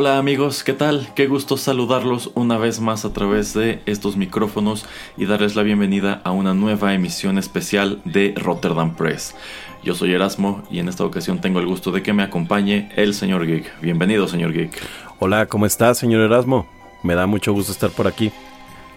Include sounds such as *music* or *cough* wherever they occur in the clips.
Hola amigos, ¿qué tal? Qué gusto saludarlos una vez más a través de estos micrófonos y darles la bienvenida a una nueva emisión especial de Rotterdam Press. Yo soy Erasmo y en esta ocasión tengo el gusto de que me acompañe el señor Geek. Bienvenido, señor Geek. Hola, ¿cómo estás, señor Erasmo? Me da mucho gusto estar por aquí.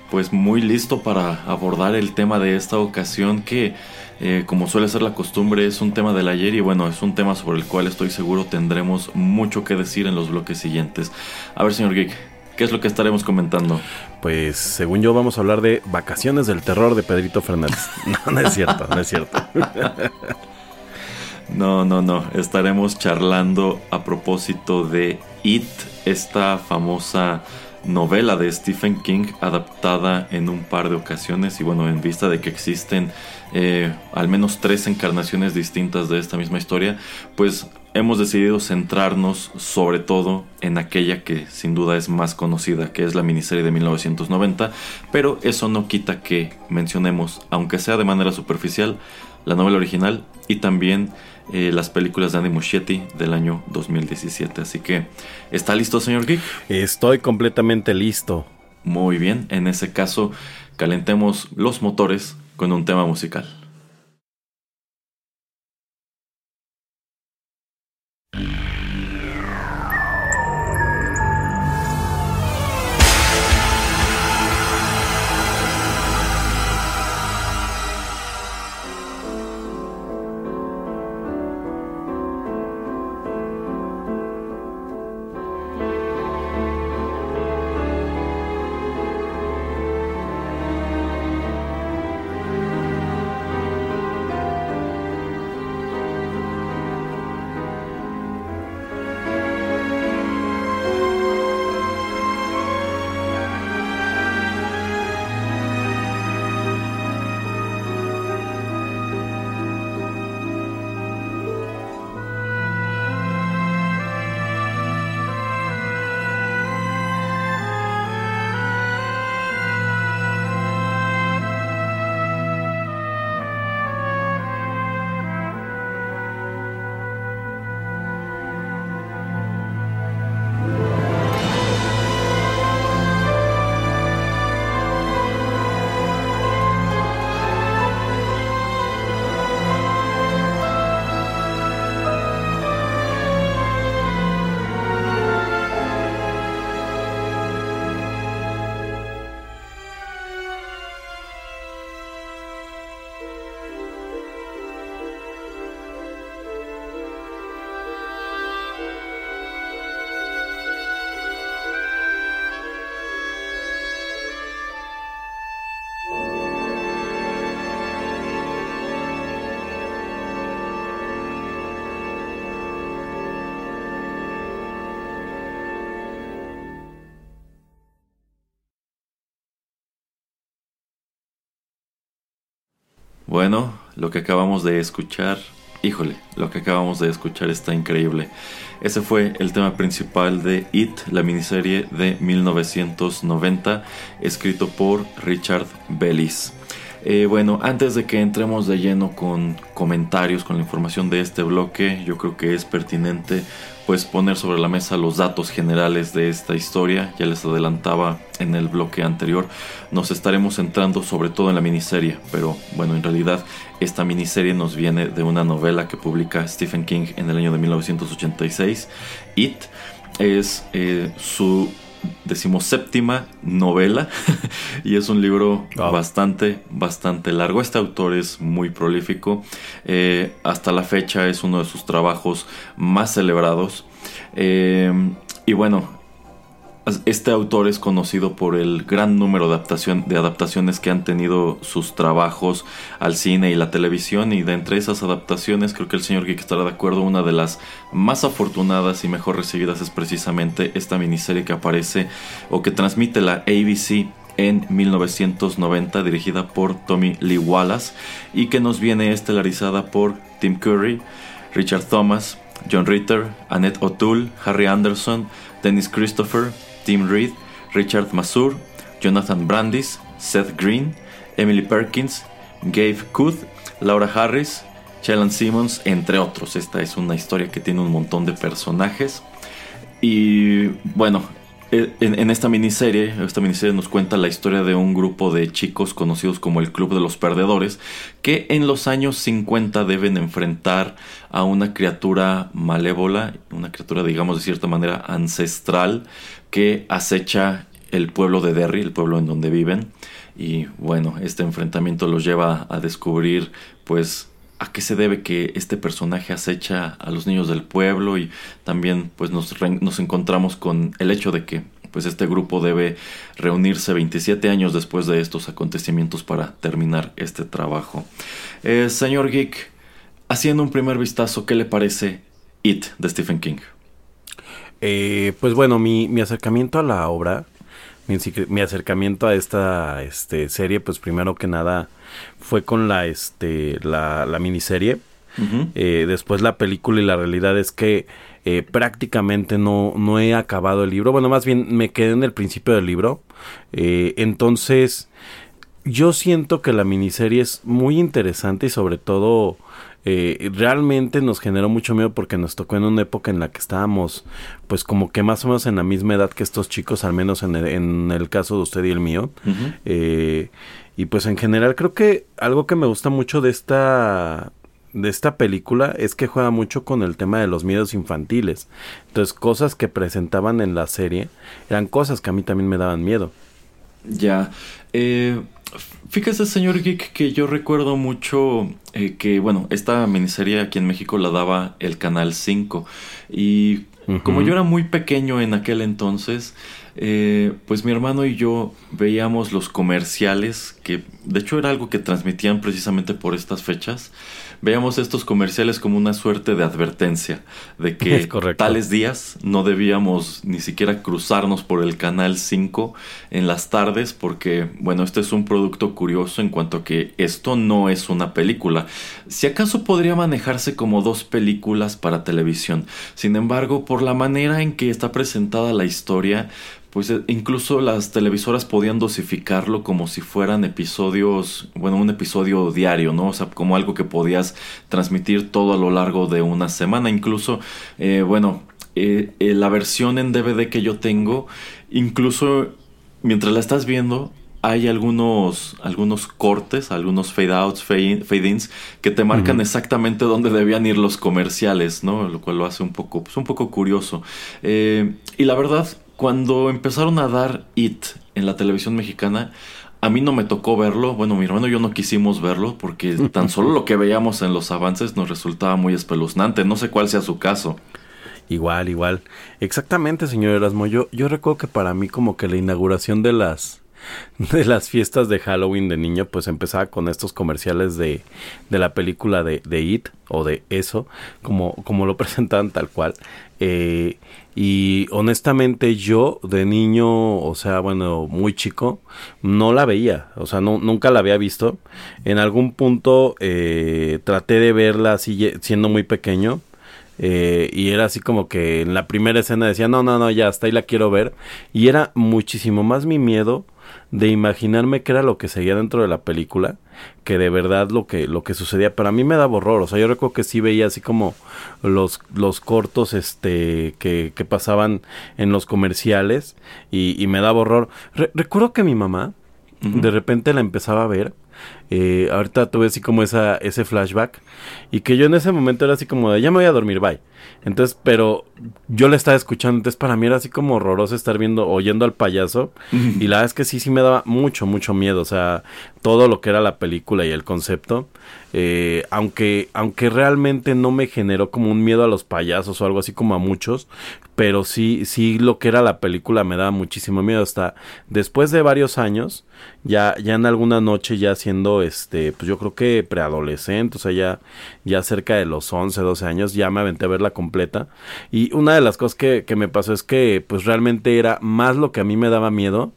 Pues muy listo para abordar el tema de esta ocasión que eh, como suele ser la costumbre, es un tema del ayer y bueno, es un tema sobre el cual estoy seguro tendremos mucho que decir en los bloques siguientes. A ver, señor Geek, ¿qué es lo que estaremos comentando? Pues según yo vamos a hablar de Vacaciones del Terror de Pedrito Fernández. *laughs* No, no es cierto, no es cierto. *laughs* No, no, no. Estaremos charlando a propósito de It, esta famosa novela de Stephen King adaptada en un par de ocasiones y bueno, en vista de que existen eh, al menos tres encarnaciones distintas de esta misma historia, pues hemos decidido centrarnos sobre todo en aquella que sin duda es más conocida, que es la miniserie de 1990, pero eso no quita que mencionemos, aunque sea de manera superficial, la novela original y también eh, las películas de Andy Muschietti del año 2017. Así que, ¿está listo, señor Geek? Estoy completamente listo. Muy bien, en ese caso, calentemos los motores con un tema musical. Bueno, lo que acabamos de escuchar, híjole, lo que acabamos de escuchar está increíble. Ese fue el tema principal de It, la miniserie de 1990, escrito por Richard Bellis. Eh, bueno, antes de que entremos de lleno con comentarios, con la información de este bloque, yo creo que es pertinente pues poner sobre la mesa los datos generales de esta historia. Ya les adelantaba en el bloque anterior. Nos estaremos centrando sobre todo en la miniserie, pero bueno, en realidad esta miniserie nos viene de una novela que publica Stephen King en el año de 1986. It es eh, su decimoséptima novela *laughs* y es un libro bastante, bastante largo. Este autor es muy prolífico. Eh, hasta la fecha es uno de sus trabajos más celebrados. Eh, y bueno, este autor es conocido por el gran número de, adaptación, de adaptaciones que han tenido sus trabajos al cine y la televisión y de entre esas adaptaciones creo que el señor Geek estará de acuerdo, una de las más afortunadas y mejor recibidas es precisamente esta miniserie que aparece o que transmite la ABC en 1990 dirigida por Tommy Lee Wallace y que nos viene estelarizada por Tim Curry, Richard Thomas, John Ritter, Annette O'Toole, Harry Anderson, Dennis Christopher, Tim Reed, Richard Masur, Jonathan Brandis, Seth Green, Emily Perkins, Gabe Kuth, Laura Harris, Sheldon Simmons, entre otros. Esta es una historia que tiene un montón de personajes. Y bueno, eh, en, esta miniserie, esta miniserie nos cuenta la historia de un grupo de chicos conocidos como el Club de los Perdedores, que en los años 50 deben enfrentar a una criatura malévola, una criatura digamos de cierta manera ancestral, que acecha el pueblo de Derry, el pueblo en donde viven. Y bueno, este enfrentamiento los lleva a descubrir pues a qué se debe que este personaje acecha a los niños del pueblo y también pues nos, nos encontramos con el hecho de que pues este grupo debe reunirse 27 años después de estos acontecimientos para terminar este trabajo. Eh, señor Geek, haciendo un primer vistazo, ¿qué le parece It de Stephen King? Eh, pues bueno, mi, mi, acercamiento a la obra, mi, mi acercamiento a esta este, serie, pues primero que nada fue con la, este, la, la miniserie. Eh, después la película y la realidad es que eh, prácticamente no, no he acabado el libro. Bueno, más bien me quedé en el principio del libro. Eh, entonces, yo siento que la miniserie es muy interesante y sobre todo realmente nos generó mucho miedo porque nos tocó en una época en la que estábamos pues como que más o menos en la misma edad que estos chicos, al menos en el, en el caso de usted y el mío. Y pues en general creo que algo que me gusta mucho de esta de esta película es que juega mucho con el tema de los miedos infantiles. Entonces, cosas que presentaban en la serie eran cosas que a mí también me daban miedo. Ya. Eh, fíjese, señor Geek, que yo recuerdo mucho eh, que, bueno, esta miniserie aquí en México la daba el Canal 5. Y como yo era muy pequeño en aquel entonces, eh, pues mi hermano y yo veíamos los comerciales, que de hecho era algo que transmitían precisamente por estas fechas. Veíamos estos comerciales como una suerte de advertencia de que *laughs* tales días no debíamos ni siquiera cruzarnos por el canal 5 en las tardes porque, bueno, este es un producto curioso en cuanto a que esto no es una película. Si acaso podría manejarse como dos películas para televisión. Sin embargo, por la manera en que está presentada la historia, pues eh, incluso las televisoras podían dosificarlo como si fueran episodios, bueno, un episodio diario, ¿no? O sea, como algo que podías transmitir todo a lo largo de una semana. Incluso, eh, bueno, eh, la versión en DVD que yo tengo, incluso mientras la estás viendo, hay algunos, algunos cortes, algunos fade outs, fade, ins, que te marcan exactamente dónde debían ir los comerciales, ¿no? Lo cual lo hace un poco, pues un poco curioso. y la verdad, cuando empezaron a dar It en la televisión mexicana, a mí no me tocó verlo. Bueno, mi hermano y yo no quisimos verlo porque *laughs* tan solo lo que veíamos en los avances nos resultaba muy espeluznante. No sé cuál sea su caso. Igual, igual. Exactamente, señor Erasmo. Yo, yo recuerdo que para mí como que la inauguración de las *laughs* de las fiestas de Halloween de niño, pues empezaba con estos comerciales de, de la película de, de It o de eso, como, como lo *laughs* presentaban tal cual. Eh, y honestamente yo de niño, o sea, bueno, muy chico, no la veía, o sea, no, nunca la había visto. En algún punto eh, traté de verla así siendo muy pequeño. Eh, y era así como que en la primera escena decía, no, no, no, ya hasta ahí la quiero ver. Y era muchísimo más mi miedo de imaginarme qué era lo que seguía dentro de la película que de verdad lo que lo que sucedía para mí me daba horror. O sea yo recuerdo que sí veía así como los los cortos este que, que pasaban en los comerciales y, y me daba horror. Recuerdo que mi mamá de repente la empezaba a ver eh, ahorita tuve así como esa, ese flashback. Y que yo en ese momento era así como de, ya me voy a dormir, bye. Entonces, pero yo le estaba escuchando. Entonces, para mí era así como horroroso estar viendo, oyendo al payaso. Y la verdad es que sí, sí me daba mucho, mucho miedo. O sea, todo lo que era la película y el concepto. Eh, aunque, aunque realmente no me generó como un miedo a los payasos o algo así como a muchos, pero sí, sí lo que era la película me daba muchísimo miedo. Hasta después de varios años, ya, ya en alguna noche, ya siendo este, pues yo creo que preadolescente, o sea, ya, ya cerca de los 11, 12 años, ya me aventé a verla completa. Y una de las cosas que, que me pasó es que, pues realmente era más lo que a mí me daba miedo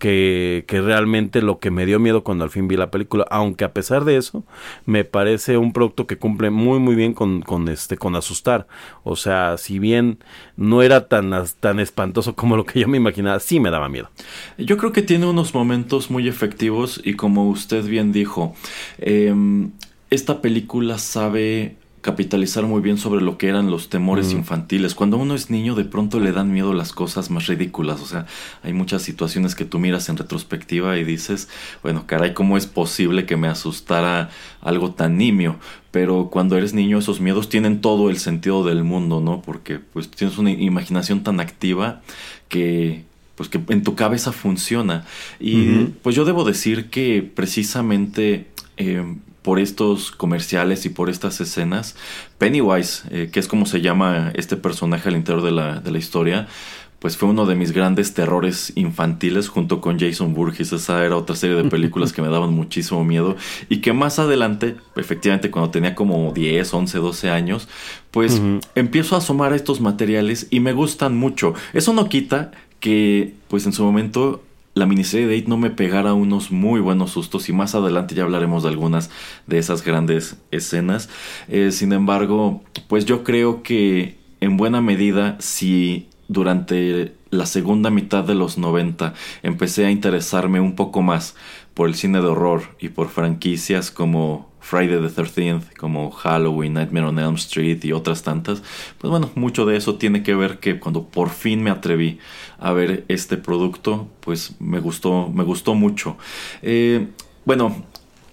que, realmente lo que me dio miedo cuando al fin vi la película. Aunque a pesar de eso, me parece un producto que cumple muy muy bien con, este, con asustar. O sea, si bien no era tan, tan espantoso como lo que yo me imaginaba, sí me daba miedo. Yo creo que tiene unos momentos muy efectivos y como usted bien dijo, eh, esta película sabe capitalizar muy bien sobre lo que eran los temores infantiles. Cuando uno es niño, de pronto le dan miedo las cosas más ridículas. O sea, hay muchas situaciones que tú miras en retrospectiva y dices, bueno, caray, ¿cómo es posible que me asustara algo tan nimio? Pero cuando eres niño, esos miedos tienen todo el sentido del mundo, ¿no? Porque pues tienes una imaginación tan activa que pues que en tu cabeza funciona. Y pues yo debo decir que precisamente eh, por estos comerciales y por estas escenas, Pennywise, eh, que es como se llama este personaje al interior de la, de la historia, pues fue uno de mis grandes terrores infantiles junto con Jason Burgess. Esa era otra serie de películas *laughs* que me daban muchísimo miedo y que más adelante, efectivamente cuando tenía como 10, 11, 12 años, pues empiezo a asomar a estos materiales y me gustan mucho. Eso no quita que pues en su momento la miniserie de It no me pegara unos muy buenos sustos y más adelante ya hablaremos de algunas de esas grandes escenas. Eh, sin embargo, pues yo creo que en buena medida si durante la segunda mitad de los 90 empecé a interesarme un poco más por el cine de horror y por franquicias como Friday the 13th, como Halloween, Nightmare on Elm Street y otras tantas, pues bueno, mucho de eso tiene que ver que cuando por fin me atreví a ver este producto, pues me gustó, me gustó mucho. Eh, bueno,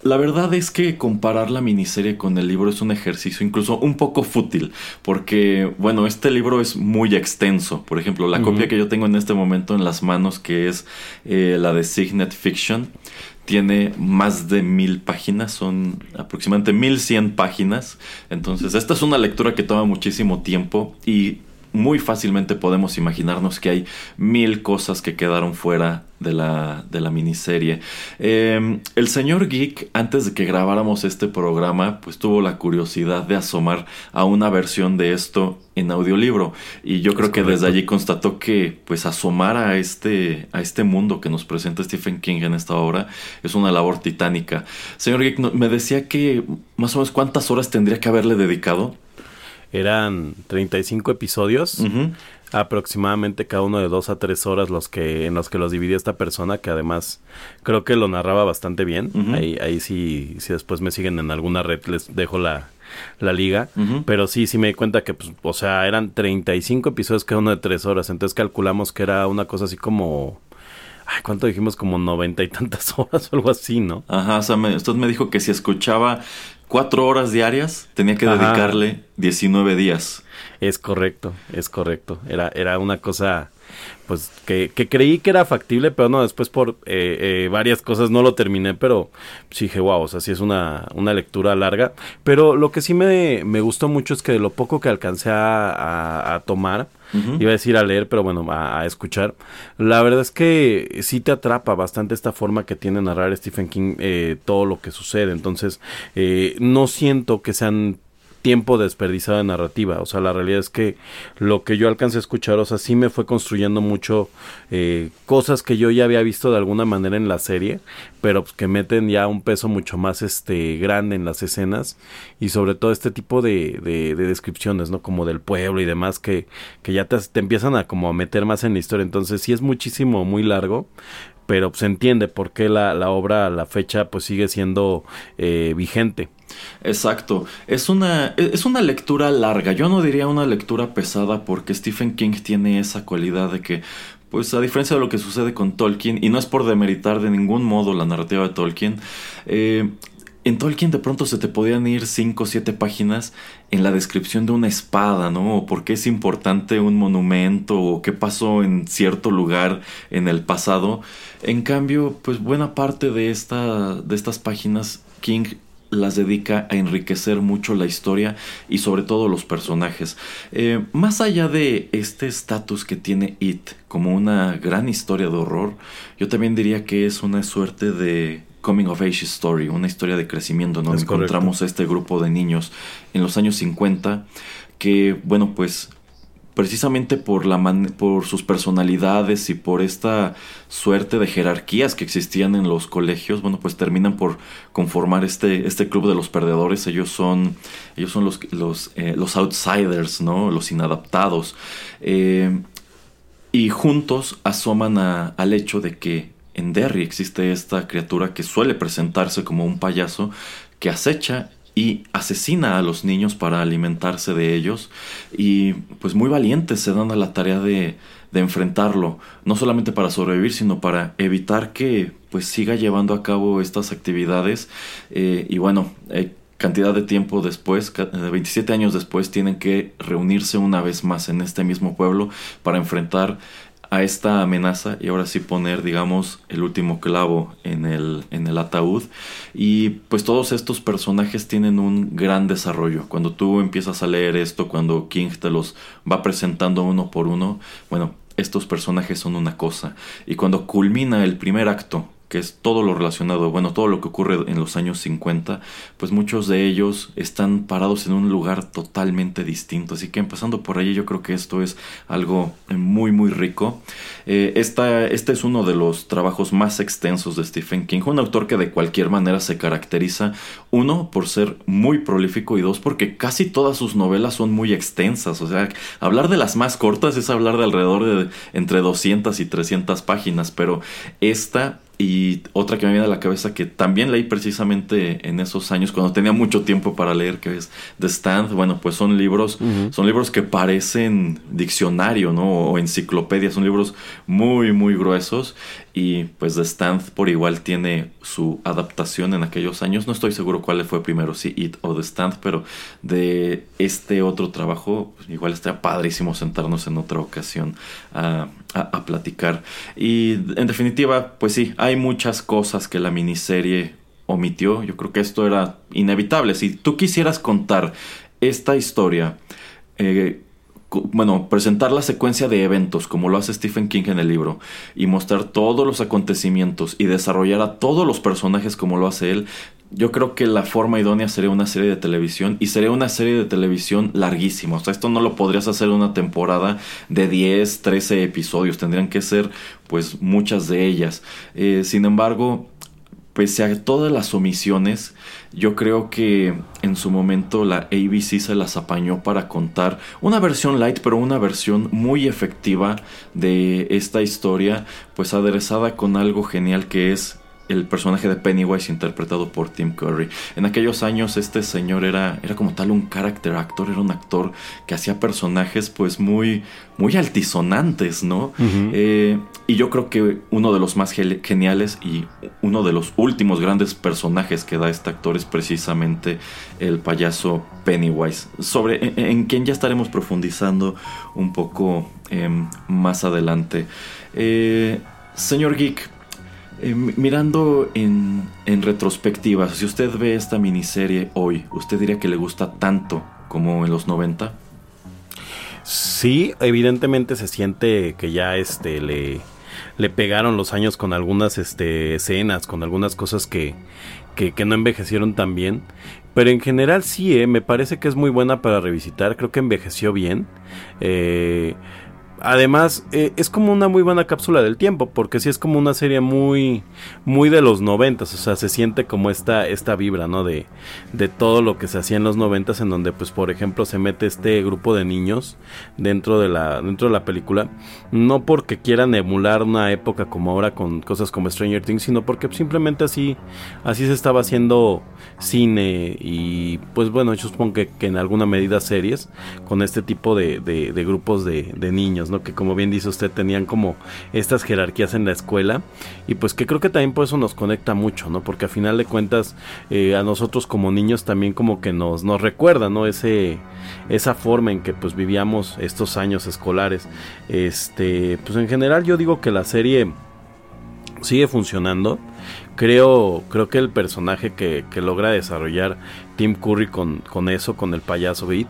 la verdad es que comparar la miniserie con el libro es un ejercicio incluso un poco fútil, porque, bueno, este libro es muy extenso. Por ejemplo, la copia que yo tengo en este momento en las manos, que es eh, la de Signet Fiction, tiene más de mil páginas, son aproximadamente mil cien páginas. Entonces, esta es una lectura que toma muchísimo tiempo y muy fácilmente podemos imaginarnos que hay mil cosas que quedaron fuera de la, de la miniserie. Em, el señor Geek, antes de que grabáramos este programa, pues tuvo la curiosidad de asomar a una versión de esto en audiolibro. Y yo creo que desde allí constató que pues asomar a este, a este mundo que nos presenta Stephen King en esta obra es una labor titánica. Señor Geek, me decía que más o menos cuántas horas tendría que haberle dedicado. Eran 35 episodios, aproximadamente cada uno de dos a tres horas los que, en los que los dividía esta persona, que además creo que lo narraba bastante bien. Ahí, ahí sí, si después me siguen en alguna red, les dejo la, la liga. Pero sí, sí me di cuenta que, pues, o sea, eran 35 episodios cada uno de tres horas. Entonces calculamos que era una cosa así como... Ay, ¿cuánto dijimos? Como noventa y tantas *laughs* horas o algo así, ¿no? Ajá, o sea, usted me dijo que si escuchaba cuatro horas diarias, tenía que dedicarle 19 días. Es correcto, es correcto. Era, era una cosa, pues, que, que creí que era factible, pero no, después por eh, eh, varias cosas no lo terminé, pero sí dije, wow, o sea, sí es una, una lectura larga. Pero lo que sí me, me gustó mucho es que de lo poco que alcancé a, a tomar, Iba a decir a leer, pero bueno, a, escuchar. La verdad es que sí te atrapa bastante esta forma que tiene narrar Stephen King eh, todo lo que sucede. Entonces, eh, no siento que sean tiempo desperdiciado de narrativa. O sea, la realidad es que lo que yo alcancé a escuchar, o sea, sí me fue construyendo mucho eh, cosas que yo ya había visto de alguna manera en la serie, pero pues, que meten ya un peso mucho más este grande en las escenas y sobre todo este tipo de, de, descripciones, ¿no? Como del pueblo y demás que, que ya te, te empiezan a como a meter más en la historia. Entonces sí es muchísimo, muy largo, pero se entiende por qué la, la obra la fecha pues sigue siendo eh, vigente. Exacto, es una, es una lectura larga, yo no diría una lectura pesada porque Stephen King tiene esa cualidad de que pues a diferencia de lo que sucede con Tolkien, y no es por demeritar de ningún modo la narrativa de Tolkien, eh, en Tolkien de pronto se te podían ir 5 o 7 páginas en la descripción de una espada, ¿no? O por qué es importante un monumento o qué pasó en cierto lugar en el pasado. En cambio, pues buena parte de, esta, de estas páginas King las dedica a enriquecer mucho la historia y sobre todo los personajes. Eh, más allá de este estatus que tiene It como una gran historia de horror, yo también diría que es una suerte de coming of age story, una historia de crecimiento, donde encontramos a este grupo de niños en los años 50 que, bueno, pues precisamente por, la por sus personalidades y por esta suerte de jerarquías que existían en los colegios, bueno, pues terminan por conformar este, este club de los perdedores. Ellos son, ellos son los, los, eh, outsiders, ¿no? Los inadaptados. Eh, y juntos asoman al hecho de que en Derry existe esta criatura que suele presentarse como un payaso que acecha y asesina a los niños para alimentarse de ellos. Y pues muy valientes se dan a la tarea de, de enfrentarlo, no solamente para sobrevivir, sino para evitar que pues siga llevando a cabo estas actividades. Eh, y bueno, eh, cantidad de tiempo después, 27 años después, tienen que reunirse una vez más en este mismo pueblo para enfrentar a esta amenaza y ahora sí poner, digamos, el último clavo en el, en el ataúd. Y pues todos estos personajes tienen un gran desarrollo. Cuando tú empiezas a leer esto, cuando King te los va presentando uno por uno, bueno, estos personajes son una cosa. Y cuando culmina el primer acto, que es todo lo relacionado, bueno, todo lo que ocurre en los años 50, pues muchos de ellos están parados en un lugar totalmente distinto. Así que empezando por ahí, yo creo que esto es algo muy, muy rico. Eh, este es uno de los trabajos más extensos de Stephen King, un autor que de cualquier manera se caracteriza, uno, por ser muy prolífico y dos, porque casi todas sus novelas son muy extensas. O sea, hablar de las más cortas es hablar de alrededor de entre 200 y 300 páginas, pero esta y otra que me viene a la cabeza que también leí precisamente en esos años cuando tenía mucho tiempo para leer que es The Stand bueno pues son libros son libros que parecen diccionario no o enciclopedia son libros muy muy gruesos y pues The Stand por igual tiene su adaptación en aquellos años no estoy seguro cuál fue primero si It o The Stand pero de este otro trabajo pues, igual está padrísimo sentarnos en otra ocasión a, a platicar y en definitiva pues sí hay muchas cosas que la miniserie omitió. Yo creo que esto era inevitable. Si tú quisieras contar esta historia, eh, bueno, presentar la secuencia de eventos como lo hace Stephen King en el libro y mostrar todos los acontecimientos y desarrollar a todos los personajes como lo hace él, yo creo que la forma idónea sería una serie de televisión y sería una serie de televisión larguísima. O sea, esto no lo podrías hacer una temporada de 10, 13 episodios. Tendrían que ser pues muchas de ellas. Eh, sin embargo, pese a todas las omisiones, yo creo que en su momento la ABC se las apañó para contar una versión light, pero una versión muy efectiva de esta historia, pues aderezada con algo genial que es el personaje de Pennywise interpretado por Tim Curry. En aquellos años este señor era, era como tal un character actor, era un actor que hacía personajes pues muy, muy altisonantes, ¿no? Eh, y yo creo que uno de los más geniales y uno de los últimos grandes personajes que da este actor es precisamente el payaso Pennywise, sobre en, quien ya estaremos profundizando un poco em, más adelante. Eh, señor Geek, eh, mirando en, en retrospectiva, si usted ve esta miniserie hoy, ¿usted diría que le gusta tanto como en los 90? Sí, evidentemente se siente que ya este le, le pegaron los años con algunas este, escenas, con algunas cosas que, que, no envejecieron tan bien. Pero en general sí, eh, me parece que es muy buena para revisitar. Creo que envejeció bien. Eh, Además, eh, es como una muy buena cápsula del tiempo, porque sí es como una serie muy, muy de los noventas, o sea, se siente como esta, esta vibra, ¿no? De, de todo lo que se hacía en los noventas, en donde, pues, por ejemplo, se mete este grupo de niños dentro de la, dentro de la película, no porque quieran emular una época como ahora con cosas como Stranger Things, sino porque simplemente así, así se estaba haciendo cine y, pues, bueno, yo supongo que, en alguna medida series con este tipo de, de, grupos de niños. Que como bien dice usted, tenían como estas jerarquías en la escuela. Y pues que creo que también por eso nos conecta mucho, ¿no? Porque a final de cuentas, eh, a nosotros como niños también como que nos, nos recuerda, ¿no? Ese, esa forma en que pues vivíamos estos años escolares. Este, pues en general yo digo que la serie sigue funcionando. Creo, creo que el personaje que, logra desarrollar Tim Curry con, con eso, con el payaso Beat,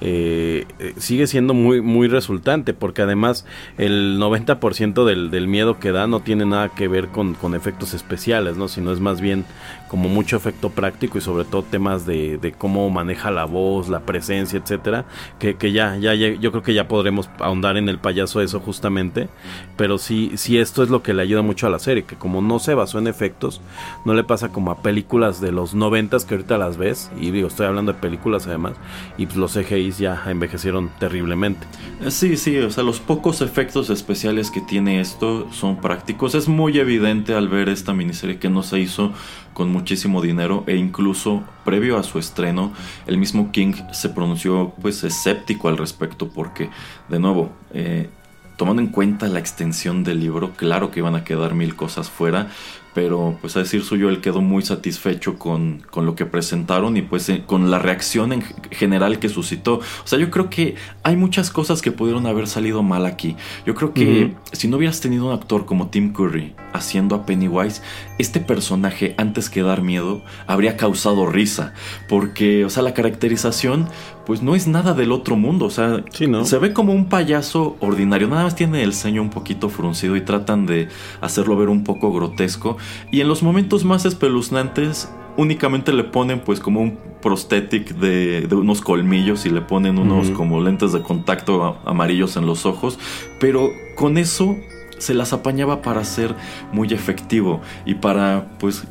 eh, eh, sigue siendo muy, muy resultante, porque además el 90% del, del miedo que da no tiene nada que ver con, con, efectos especiales, ¿no? Sino es más bien como mucho efecto práctico y sobre todo temas de, cómo maneja la voz, la presencia, etcétera, que, que ya, ya, ya, yo creo que ya podremos ahondar en el payaso eso justamente, pero sí, sí esto es lo que le ayuda mucho a la serie, que como no se basó en efectos, no le pasa como a películas de los noventas que ahorita las ves, y digo, estoy hablando de películas además, y pues los CGI ya envejecieron terriblemente. Sí, sí, o sea, los pocos efectos especiales que tiene esto son prácticos. Es muy evidente al ver esta miniserie que no se hizo con muchísimo dinero e incluso previo a su estreno el mismo King se pronunció pues escéptico al respecto porque de nuevo eh, tomando en cuenta la extensión del libro claro que iban a quedar mil cosas fuera pero pues a decir suyo él quedó muy satisfecho con, con lo que presentaron y pues eh, con la reacción en general que suscitó. O sea, yo creo que hay muchas cosas que pudieron haber salido mal aquí. Yo creo que si no hubieras tenido un actor como Tim Curry haciendo a Pennywise, este personaje antes que dar miedo habría causado risa, porque, o sea, la caracterización pues no es nada del otro mundo, o sea, se ve como un payaso ordinario, nada más tiene el ceño un poquito fruncido y tratan de hacerlo ver un poco grotesco y en los momentos más espeluznantes únicamente le ponen pues como un prosthetic de, unos colmillos y le ponen unos como lentes de contacto amarillos en los ojos, pero con eso se las apañaba para ser muy efectivo y para pues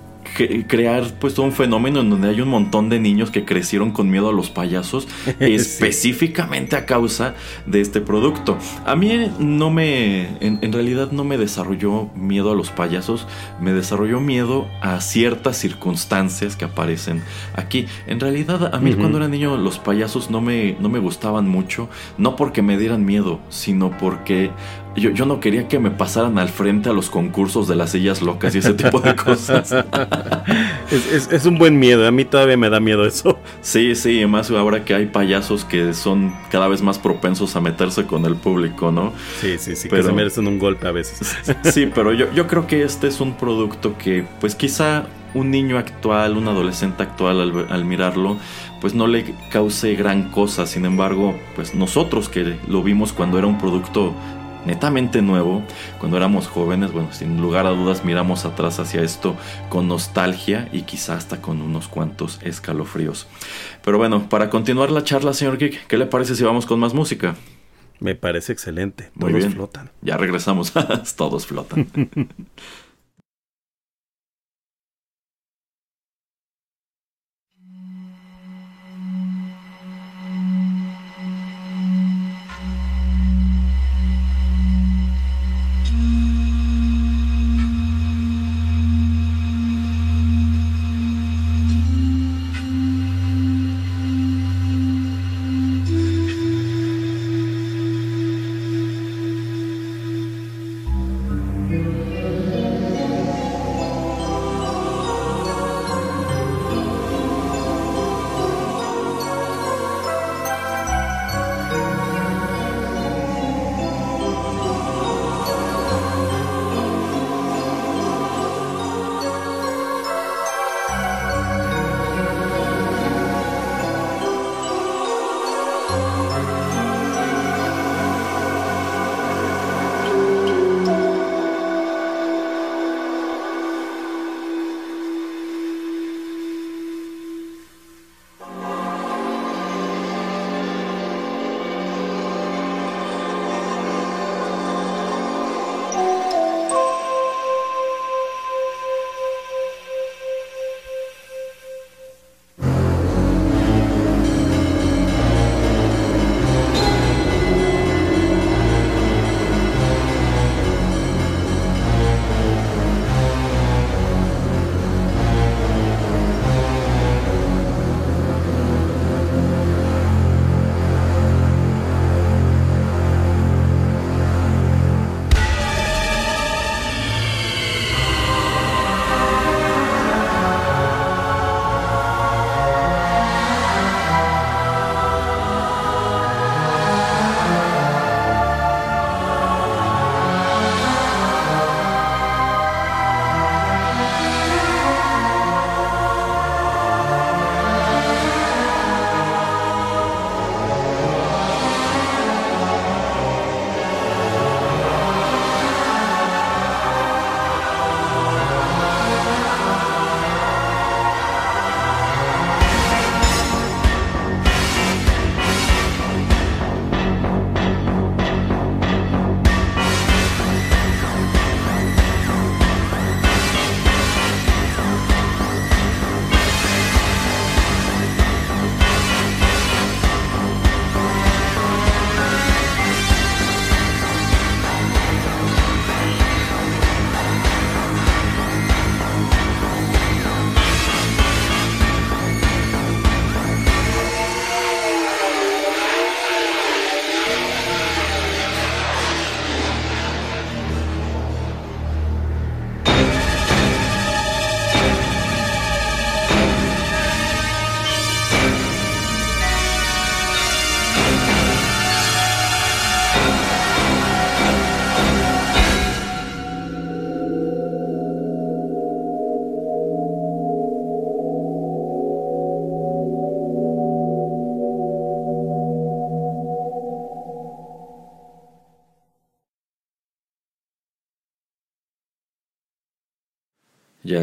crear pues todo un fenómeno en donde hay un montón de niños que crecieron con miedo a los payasos *laughs* específicamente a causa de este producto. A mí no me, en, realidad no me desarrolló miedo a los payasos, me desarrolló miedo a ciertas circunstancias que aparecen aquí. En realidad a mí cuando era niño los payasos no me, no me gustaban mucho, no porque me dieran miedo, sino porque yo, no quería que me pasaran al frente a los concursos de las sillas locas y ese tipo de *laughs* cosas. es, un buen miedo, a mí todavía me da miedo eso. Sí, sí, más ahora que hay payasos que son cada vez más propensos a meterse con el público, ¿no? Sí, sí, sí, pero, que se merecen un golpe a veces. *laughs* sí, pero yo, yo creo que este es un producto que, pues quizá un niño actual, un adolescente actual al, al, mirarlo, pues no le cause gran cosa. Sin embargo, pues nosotros que lo vimos cuando era un producto netamente nuevo. Cuando éramos jóvenes, bueno, sin lugar a dudas miramos atrás hacia esto con nostalgia y quizá hasta con unos cuantos escalofríos. Pero bueno, para continuar la charla, señor Geek, ¿qué le parece si vamos con más música? Me parece excelente. Todos Muy bien. flotan. Ya regresamos. *laughs* Todos flotan. *laughs*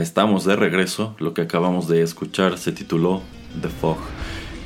estamos de regreso. Lo que acabamos de escuchar se tituló The Fog.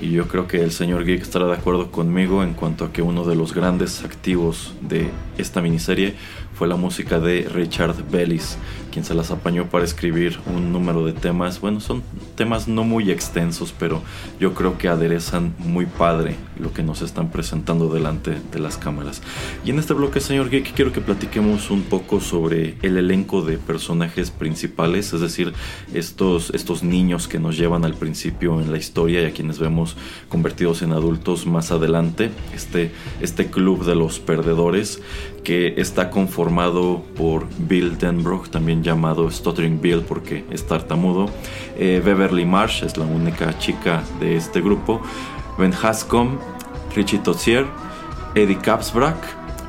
Y yo creo que el señor Geek estará de acuerdo conmigo en cuanto a que uno de los grandes activos de esta miniserie fue la música de Richard Bellis, quien se las apañó para escribir un número de temas. Bueno, son temas no muy extensos, pero yo creo que aderezan muy padre lo que nos están presentando delante de las cámaras. Y en este bloque, señor Geek, quiero que platiquemos un poco sobre el elenco de personajes principales, es decir, estos, estos niños que nos llevan al principio en la historia y a quienes vemos convertidos en adultos más adelante. Este, este club de los perdedores que está conformado por Bill Denbrook, también llamado Stuttering Bill porque es tartamudo. Eh, Beverly Marsh es la única chica de este grupo. Ben Hascom, Richie Tozier, Eddie Capsbrack,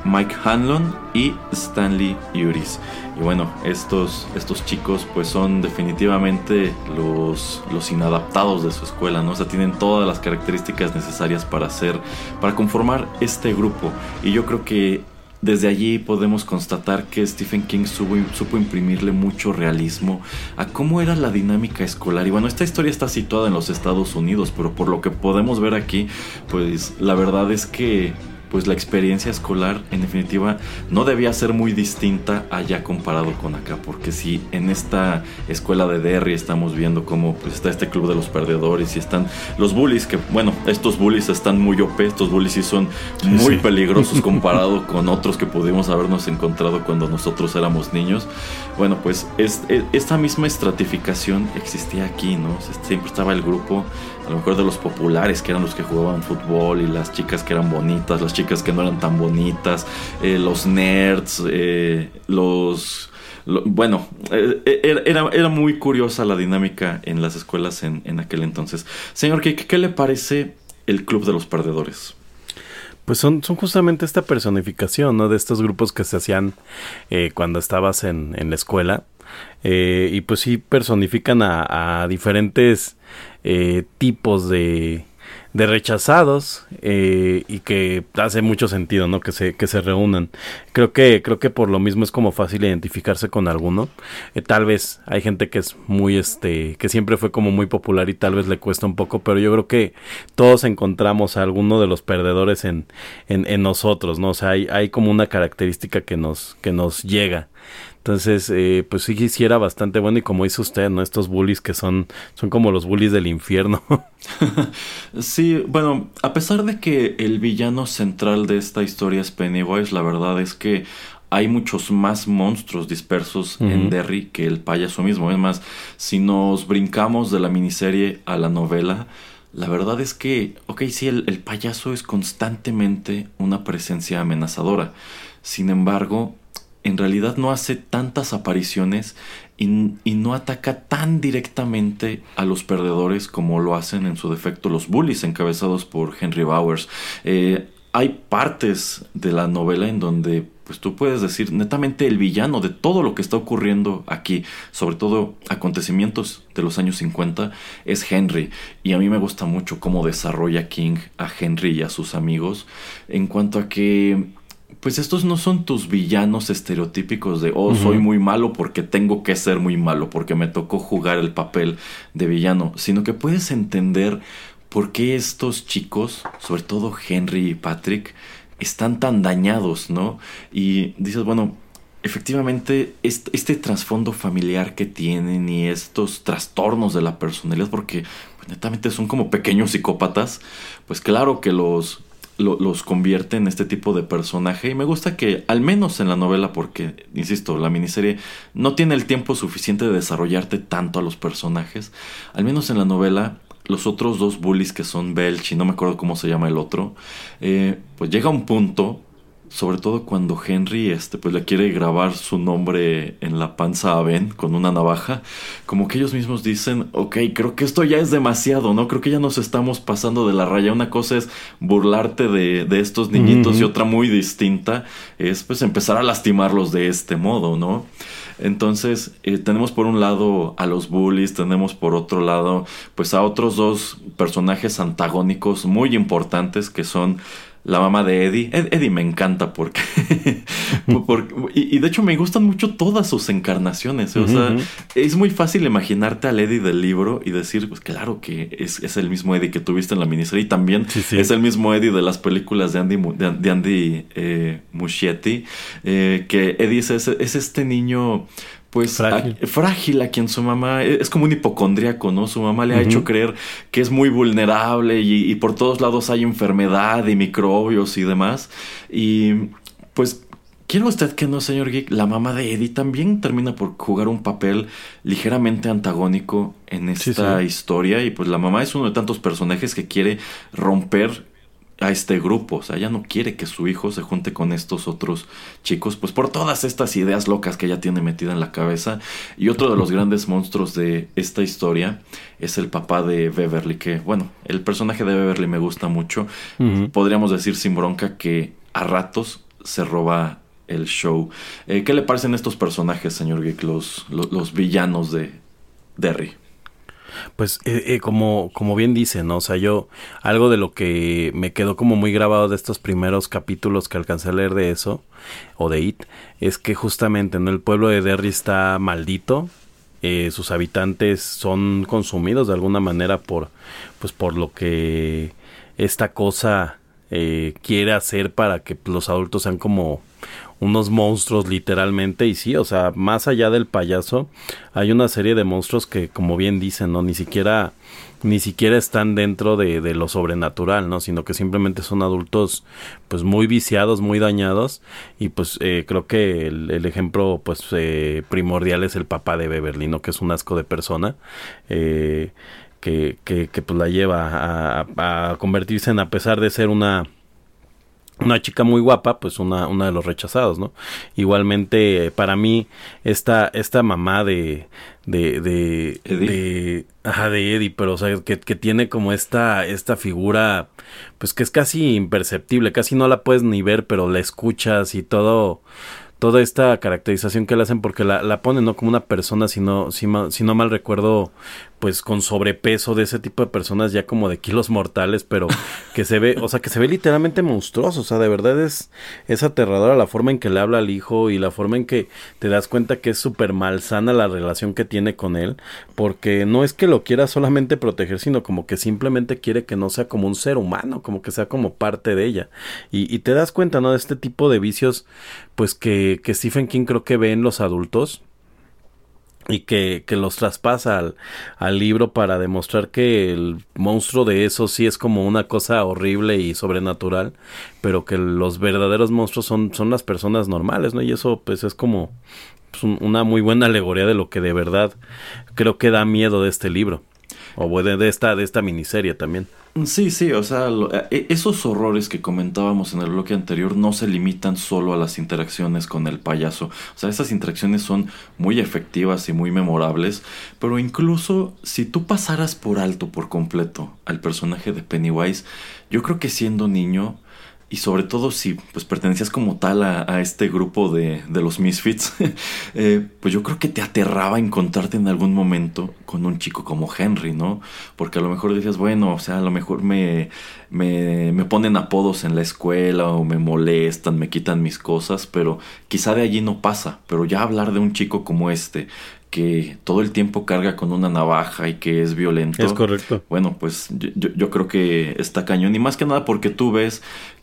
Mike Hanlon y Stanley Uris. Y bueno, estos, estos chicos pues son definitivamente los, los inadaptados de su escuela, ¿no? O sea, tienen todas las características necesarias para hacer, para conformar este grupo. Y yo creo que desde allí podemos constatar que Stephen King supo, imprimirle mucho realismo a cómo era la dinámica escolar. Y bueno, esta historia está situada en los Estados Unidos, pero por lo que podemos ver aquí, pues la verdad es que pues la experiencia escolar en definitiva no debía ser muy distinta allá comparado con acá, porque si en esta escuela de Derry estamos viendo cómo pues está este club de los perdedores y están los bullies, que bueno, estos bullies están muy OP, estos bullies sí son muy peligrosos comparado *laughs* con otros que pudimos habernos encontrado cuando nosotros éramos niños. Bueno, pues es, esta misma estratificación existía aquí, ¿no? Siempre estaba el grupo a lo mejor de los populares, que eran los que jugaban fútbol, y las chicas que eran bonitas, las chicas que no eran tan bonitas, eh, los nerds, eh, los... bueno, eh, era, era, muy curiosa la dinámica en las escuelas en, en aquel entonces. Señor, ¿qué, ¿qué le parece el Club de los Perdedores? Pues son, son justamente esta personificación, ¿no? De estos grupos que se hacían cuando estabas en, en la escuela. y pues sí personifican a, diferentes tipos de, de rechazados eh, y que hace mucho sentido no que se que se reúnan. Creo que creo que por lo mismo es como fácil identificarse con alguno. Eh, tal vez hay gente que es muy este que siempre fue como muy popular y tal vez le cuesta un poco pero yo creo que todos encontramos a alguno de los perdedores en, en, en nosotros no o sea hay, hay como una característica que nos que nos llega entonces, eh, pues sí quisiera bastante bueno y como dice usted, ¿no? Estos bullies que son, son como los bullies del infierno. *laughs* sí, bueno, a pesar de que el villano central de esta historia es Pennywise, la verdad es que hay muchos más monstruos dispersos en Derry que el payaso mismo. Es más, si nos brincamos de la miniserie a la novela, la verdad es que, ok, sí, el, el payaso es constantemente una presencia amenazadora. Sin embargo, en realidad no hace tantas apariciones y, no ataca tan directamente a los perdedores como lo hacen en su defecto los bullies encabezados por Henry Bowers. Eh, hay partes de la novela en donde pues tú puedes decir netamente el villano de todo lo que está ocurriendo aquí, sobre todo acontecimientos de los años 50, es Henry. Y a mí me gusta mucho cómo desarrolla King a Henry y a sus amigos en cuanto a que pues estos no son tus villanos estereotípicos de, oh, soy muy malo porque tengo que ser muy malo, porque me tocó jugar el papel de villano, sino que puedes entender por qué estos chicos, sobre todo Henry y Patrick, están tan dañados, ¿no? Y dices, bueno, efectivamente este, este trasfondo familiar que tienen y estos trastornos de la personalidad, porque pues, netamente son como pequeños psicópatas, pues claro que los los convierte en este tipo de personaje. Y me gusta que al menos en la novela porque insisto la miniserie no tiene el tiempo suficiente de desarrollarte tanto a los personajes al menos en la novela los otros dos bullies que son Belch y no me acuerdo cómo se llama el otro eh, pues llega un punto sobre todo cuando Henry este pues le quiere grabar su nombre en la panza a Ben con una navaja, como que ellos mismos dicen, ok, creo que esto ya es demasiado, ¿no? Creo que ya nos estamos pasando de la raya. Una cosa es burlarte de, de estos niñitos y otra muy distinta es pues empezar a lastimarlos de este modo, ¿no? Entonces, eh, tenemos por un lado a los bullies, tenemos por otro lado, pues a otros dos personajes antagónicos muy importantes que son la mamá de Eddie. Eddie me encanta porque... *laughs* y, de hecho me gustan mucho todas sus encarnaciones. O sea, es muy fácil imaginarte al Eddie del libro y decir, pues claro que es, el mismo Eddie que tuviste en la miniserie. Y también es el mismo Eddie de las películas de Andy, de, Andy eh, Muschietti. Eh, que Eddie es, es este niño pues frágil. A, quien su mamá es como un hipocondríaco, ¿no? Su mamá le ha hecho creer que es muy vulnerable y, por todos lados hay enfermedad y microbios y demás. Y pues ¿Quiere usted que no, señor Geek? La mamá de Eddie también termina por jugar un papel ligeramente antagónico en esta historia. Y pues la mamá es uno de tantos personajes que quiere romper a este grupo. O sea, ella no quiere que su hijo se junte con estos otros chicos, pues por todas estas ideas locas que ella tiene metida en la cabeza. Y otro de los *laughs* grandes monstruos de esta historia es el papá de Beverly, que, bueno, el personaje de Beverly me gusta mucho. Podríamos decir sin bronca que a ratos se roba el show. Eh, ¿Qué le parecen estos personajes, señor Geek, los, los villanos de Derry? Pues eh, eh, como, como bien dice, ¿no? O sea, yo algo de lo que me quedó como muy grabado de estos primeros capítulos que alcancé a leer de eso, o de It, es que justamente, ¿no? El pueblo de Derry está maldito, eh, sus habitantes son consumidos de alguna manera por, pues por lo que esta cosa quiere hacer para que los adultos sean como unos monstruos literalmente y sí, o sea, más allá del payaso hay una serie de monstruos que como bien dicen, no ni siquiera ni siquiera están dentro de, de lo sobrenatural, ¿no? Sino que simplemente son adultos pues muy viciados, muy dañados y pues eh, creo que el, ejemplo pues eh, primordial es el papá de Beverly, ¿no? Que es un asco de persona. Eh, que, que, que, pues la lleva a, a convertirse en a pesar de ser una una chica muy guapa, pues una, una de los rechazados, ¿no? Igualmente, para mí, esta, esta mamá de, de, de, Eddie. de, ajá, de Eddie, pero, o sea, que, que, tiene como esta, esta figura, pues que es casi imperceptible, casi no la puedes ni ver, pero la escuchas y todo, toda esta caracterización que le hacen porque la, la ponen no como una persona, sino, si, si no mal recuerdo, pues con sobrepeso de ese tipo de personas ya como de kilos mortales, pero *laughs* que se ve, o sea, que se ve literalmente monstruoso, o sea, de verdad es, es aterradora la forma en que le habla al hijo y la forma en que te das cuenta que es súper malsana la relación que tiene con él, porque no es que lo quiera solamente proteger, sino como que simplemente quiere que no sea como un ser humano, como que sea como parte de ella. Y, y te das cuenta, ¿no? De este tipo de vicios, pues que, que Stephen King creo que ve en los adultos y que, que, los traspasa al, al, libro para demostrar que el monstruo de eso sí es como una cosa horrible y sobrenatural, pero que los verdaderos monstruos son, son las personas normales, ¿no? Y eso pues es como pues, una muy buena alegoría de lo que de verdad creo que da miedo de este libro. O de, de esta, de esta miniserie también. Sí, sí, o sea, e, esos horrores que comentábamos en el bloque anterior no se limitan solo a las interacciones con el payaso. O sea, esas interacciones son muy efectivas y muy memorables, pero incluso si tú pasaras por alto por completo al personaje de Pennywise, yo creo que siendo niño y sobre todo si pues pertenecías como tal a, este grupo de, de los Misfits, *laughs* eh, pues yo creo que te aterraba encontrarte en algún momento con un chico como Henry, ¿no? Porque a lo mejor decías, bueno, o sea, a lo mejor me, me, me ponen apodos en la escuela o me molestan, me quitan mis cosas, pero quizá de allí no pasa, pero ya hablar de un chico como este, que todo el tiempo carga con una navaja y que es violento. Es correcto. Bueno, pues yo, yo, creo que está cañón. Y más que nada porque tú ves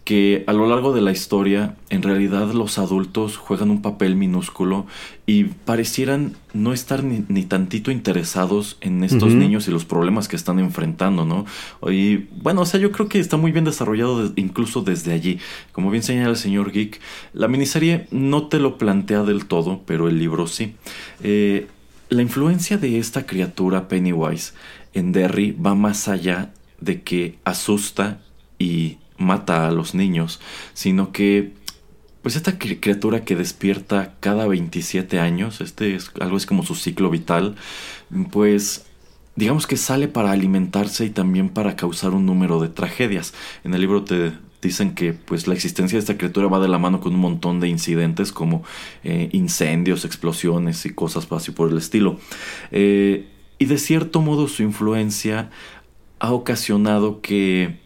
que a lo largo de la historia, en realidad los adultos juegan un papel minúsculo y parecieran no estar ni, ni tantito interesados en estos niños y los problemas que están enfrentando, ¿no? Y bueno, o sea, yo creo que está muy bien desarrollado incluso desde allí. Como bien señala el señor Geek, la miniserie no te lo plantea del todo, pero el libro sí. Eh, la influencia de esta criatura Pennywise en Derry va más allá de que asusta y mata a los niños, sino que pues esta criatura que despierta cada 27 años, este es algo es como su ciclo vital, pues digamos que sale para alimentarse y también para causar un número de tragedias. En el libro te dicen que pues la existencia de esta criatura va de la mano con un montón de incidentes como eh, incendios, explosiones y cosas así por el estilo. Eh, y de cierto modo su influencia ha ocasionado que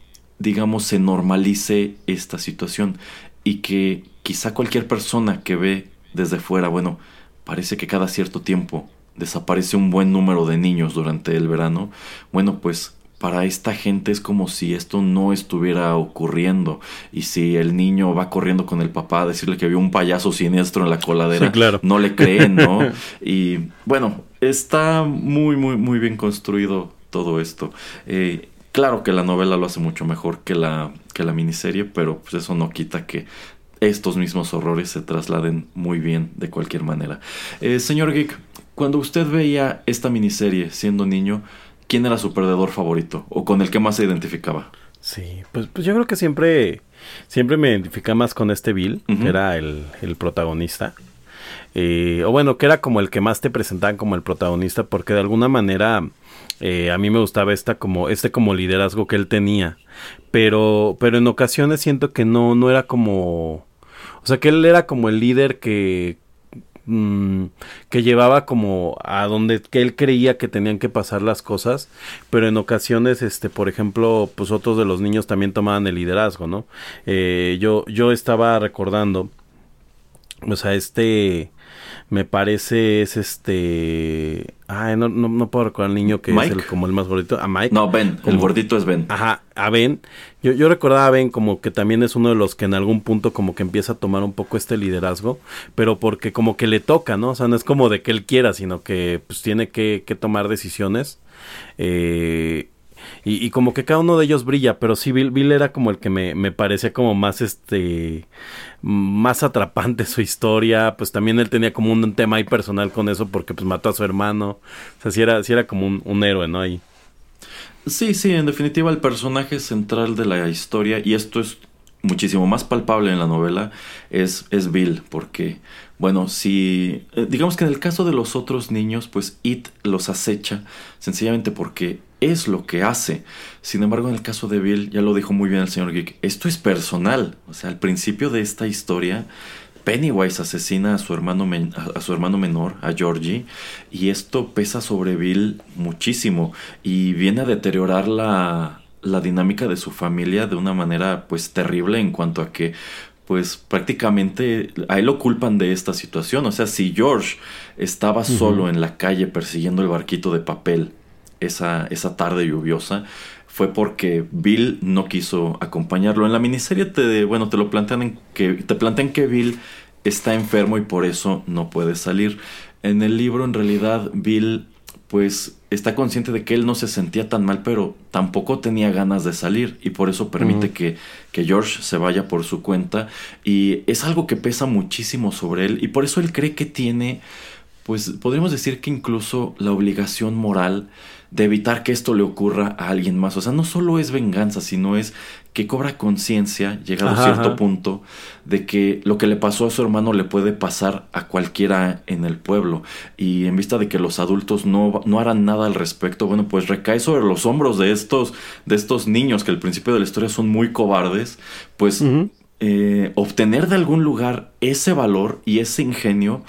digamos, se normalice esta situación y que quizá cualquier persona que ve desde fuera, bueno, parece que cada cierto tiempo desaparece un buen número de niños durante el verano, bueno, pues para esta gente es como si esto no estuviera ocurriendo y si el niño va corriendo con el papá a decirle que vio un payaso siniestro en la coladera, claro. no le creen, ¿no? *laughs* y bueno, está muy, muy, muy bien construido todo esto. Eh, claro que la novela lo hace mucho mejor que la, que la miniserie, pero pues eso no quita que estos mismos horrores se trasladen muy bien de cualquier manera. Eh, señor Geek, cuando usted veía esta miniserie siendo niño, ¿quién era su perdedor favorito o con el que más se identificaba? Sí, pues, pues yo creo que siempre, siempre me identificaba más con este Bill, que era el, el protagonista. Eh, o bueno, que era como el que más te presentaban como el protagonista, porque de alguna manera eh, a mí me gustaba esta como, este como liderazgo que él tenía. Pero, pero en ocasiones siento que no, no era como. O sea, que él era como el líder que, Mm, que llevaba como a donde que él creía que tenían que pasar las cosas, pero en ocasiones, este, por ejemplo, pues otros de los niños también tomaban el liderazgo, ¿no? Eh, yo, yo estaba recordando, o sea, este, me parece es este Ay, no, no, no puedo recordar al niño que es el, como el más gordito. A Mike. No, Ben. el gordito es Ben. Ajá, a Ben. Yo, yo recordaba a Ben como que también es uno de los que en algún punto como que empieza a tomar un poco este liderazgo, pero porque como que le toca, ¿no? O sea, no es como de que él quiera, sino que pues tiene que, que tomar decisiones. Eh, y, como que cada uno de ellos brilla, pero sí, Bill, era como el que me, me, parecía como más este más atrapante *laughs* su historia, pues también él tenía como un tema ahí personal con eso porque pues mató a su hermano, o sea, sí era, sí era como un, un héroe, ¿no? Ahí. Sí, sí, en definitiva el personaje central de la historia, y esto es muchísimo más palpable en la novela, es, es Bill, porque bueno, si eh, digamos que en el caso de los otros niños, pues It los acecha sencillamente porque es lo que hace. Sin embargo, en el caso de Bill, ya lo dijo muy bien el señor Geek, esto es personal. O sea, al principio de esta historia, Pennywise asesina a su hermano, a su hermano menor, a Georgie, y esto pesa sobre Bill muchísimo y viene a deteriorar la, la dinámica de su familia de una manera pues terrible en cuanto a que pues prácticamente a él lo culpan de esta situación. O sea, si George estaba solo en la calle persiguiendo el barquito de papel esa, esa tarde lluviosa, fue porque Bill no quiso acompañarlo. En la miniserie te, bueno, te lo plantean en que, te plantean que Bill está enfermo y por eso no puede salir. En el libro, en realidad, Bill pues está consciente de que él no se sentía tan mal, pero tampoco tenía ganas de salir y por eso permite que, que, George se vaya por su cuenta y es algo que pesa muchísimo sobre él y por eso él cree que tiene, pues podríamos decir que incluso la obligación moral de evitar que esto le ocurra a alguien más. O sea, no solo es venganza, sino es que cobra conciencia, llegado a cierto punto, de que lo que le pasó a su hermano le puede pasar a cualquiera en el pueblo. Y en vista de que los adultos no, no harán nada al respecto, bueno, pues recae sobre los hombros de estos, de estos niños que al principio de la historia son muy cobardes, pues eh, obtener de algún lugar ese valor y ese ingenio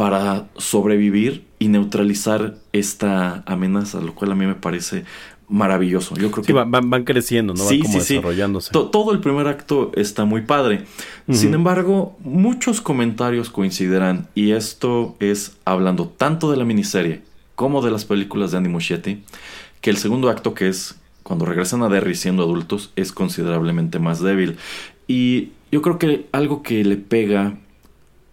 para sobrevivir y neutralizar esta amenaza, lo cual a mí me parece maravilloso. Yo creo que van, van, creciendo, ¿no? Van como desarrollándose. todo el primer acto está muy padre. Sin embargo, muchos comentarios coincidirán y esto es hablando tanto de la miniserie como de las películas de Andy Muschietti, que el segundo acto que es cuando regresan a Derry siendo adultos es considerablemente más débil. Y yo creo que algo que le pega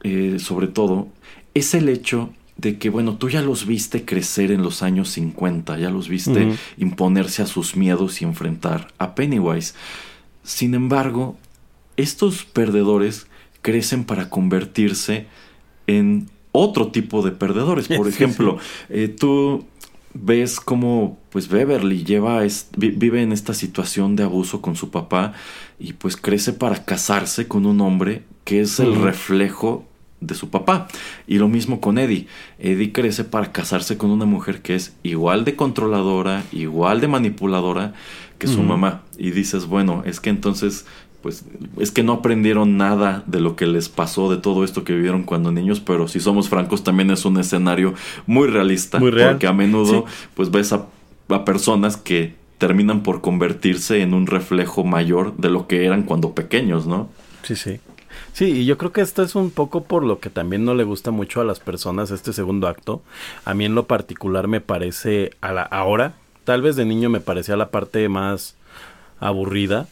eh, sobre todo es el hecho de que, bueno, tú ya los viste crecer en los años 50, ya los viste imponerse a sus miedos y enfrentar a Pennywise. Sin embargo, estos perdedores crecen para convertirse en otro tipo de perdedores. *laughs* Por ejemplo, eh, tú ves cómo pues Beverly lleva vive en esta situación de abuso con su papá y pues crece para casarse con un hombre que es el reflejo de su papá. Y lo mismo con Eddie. Eddie crece para casarse con una mujer que es igual de controladora, igual de manipuladora que su mamá. Y dices, bueno, es que entonces, pues, es que no aprendieron nada de lo que les pasó, de todo esto que vivieron cuando niños, pero si somos francos, también es un escenario muy realista. Muy real. Porque a menudo, pues, ves a, a personas que terminan por convertirse en un reflejo mayor de lo que eran cuando pequeños, ¿no? Sí, sí. Sí, y yo creo que esto es un poco por lo que también no le gusta mucho a las personas este segundo acto. A mí en lo particular me parece a la ahora, tal vez de niño me parecía la parte más aburrida,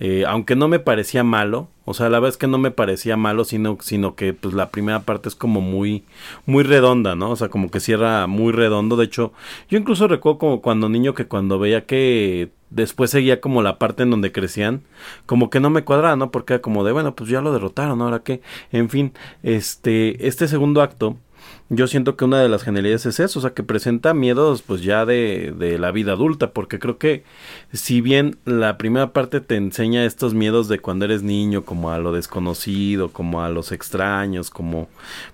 eh, aunque no me parecía malo, o sea, la verdad es que no me parecía malo, sino, sino que pues la primera parte es como muy, muy redonda, ¿no? O sea, como que cierra muy redondo. De hecho, yo incluso recuerdo como cuando niño que cuando veía que después seguía como la parte en donde crecían, como que no me cuadraba, ¿no? Porque era como de, bueno, pues ya lo derrotaron, ahora qué, en fin, este, este segundo acto, yo siento que una de las genialidades es eso, o sea, que presenta miedos pues ya de, de, la vida adulta, porque creo que si bien la primera parte te enseña estos miedos de cuando eres niño, como a lo desconocido, como a los extraños, como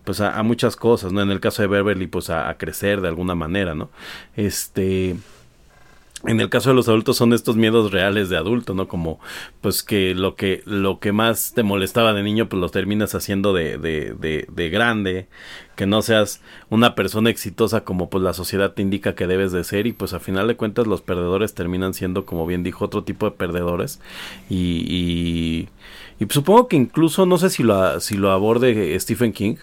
pues a, a muchas cosas, ¿no? En el caso de Beverly, pues a, a crecer de alguna manera, ¿no? Este en el caso de los adultos son estos miedos reales de adulto, ¿no? Como pues que lo que lo que más te molestaba de niño pues lo terminas haciendo de, de, de, de, grande, que no seas una persona exitosa como pues la sociedad te indica que debes de ser y pues a final de cuentas los perdedores terminan siendo como bien dijo otro tipo de perdedores y, y y supongo que incluso, no sé si lo, si lo aborde Stephen King,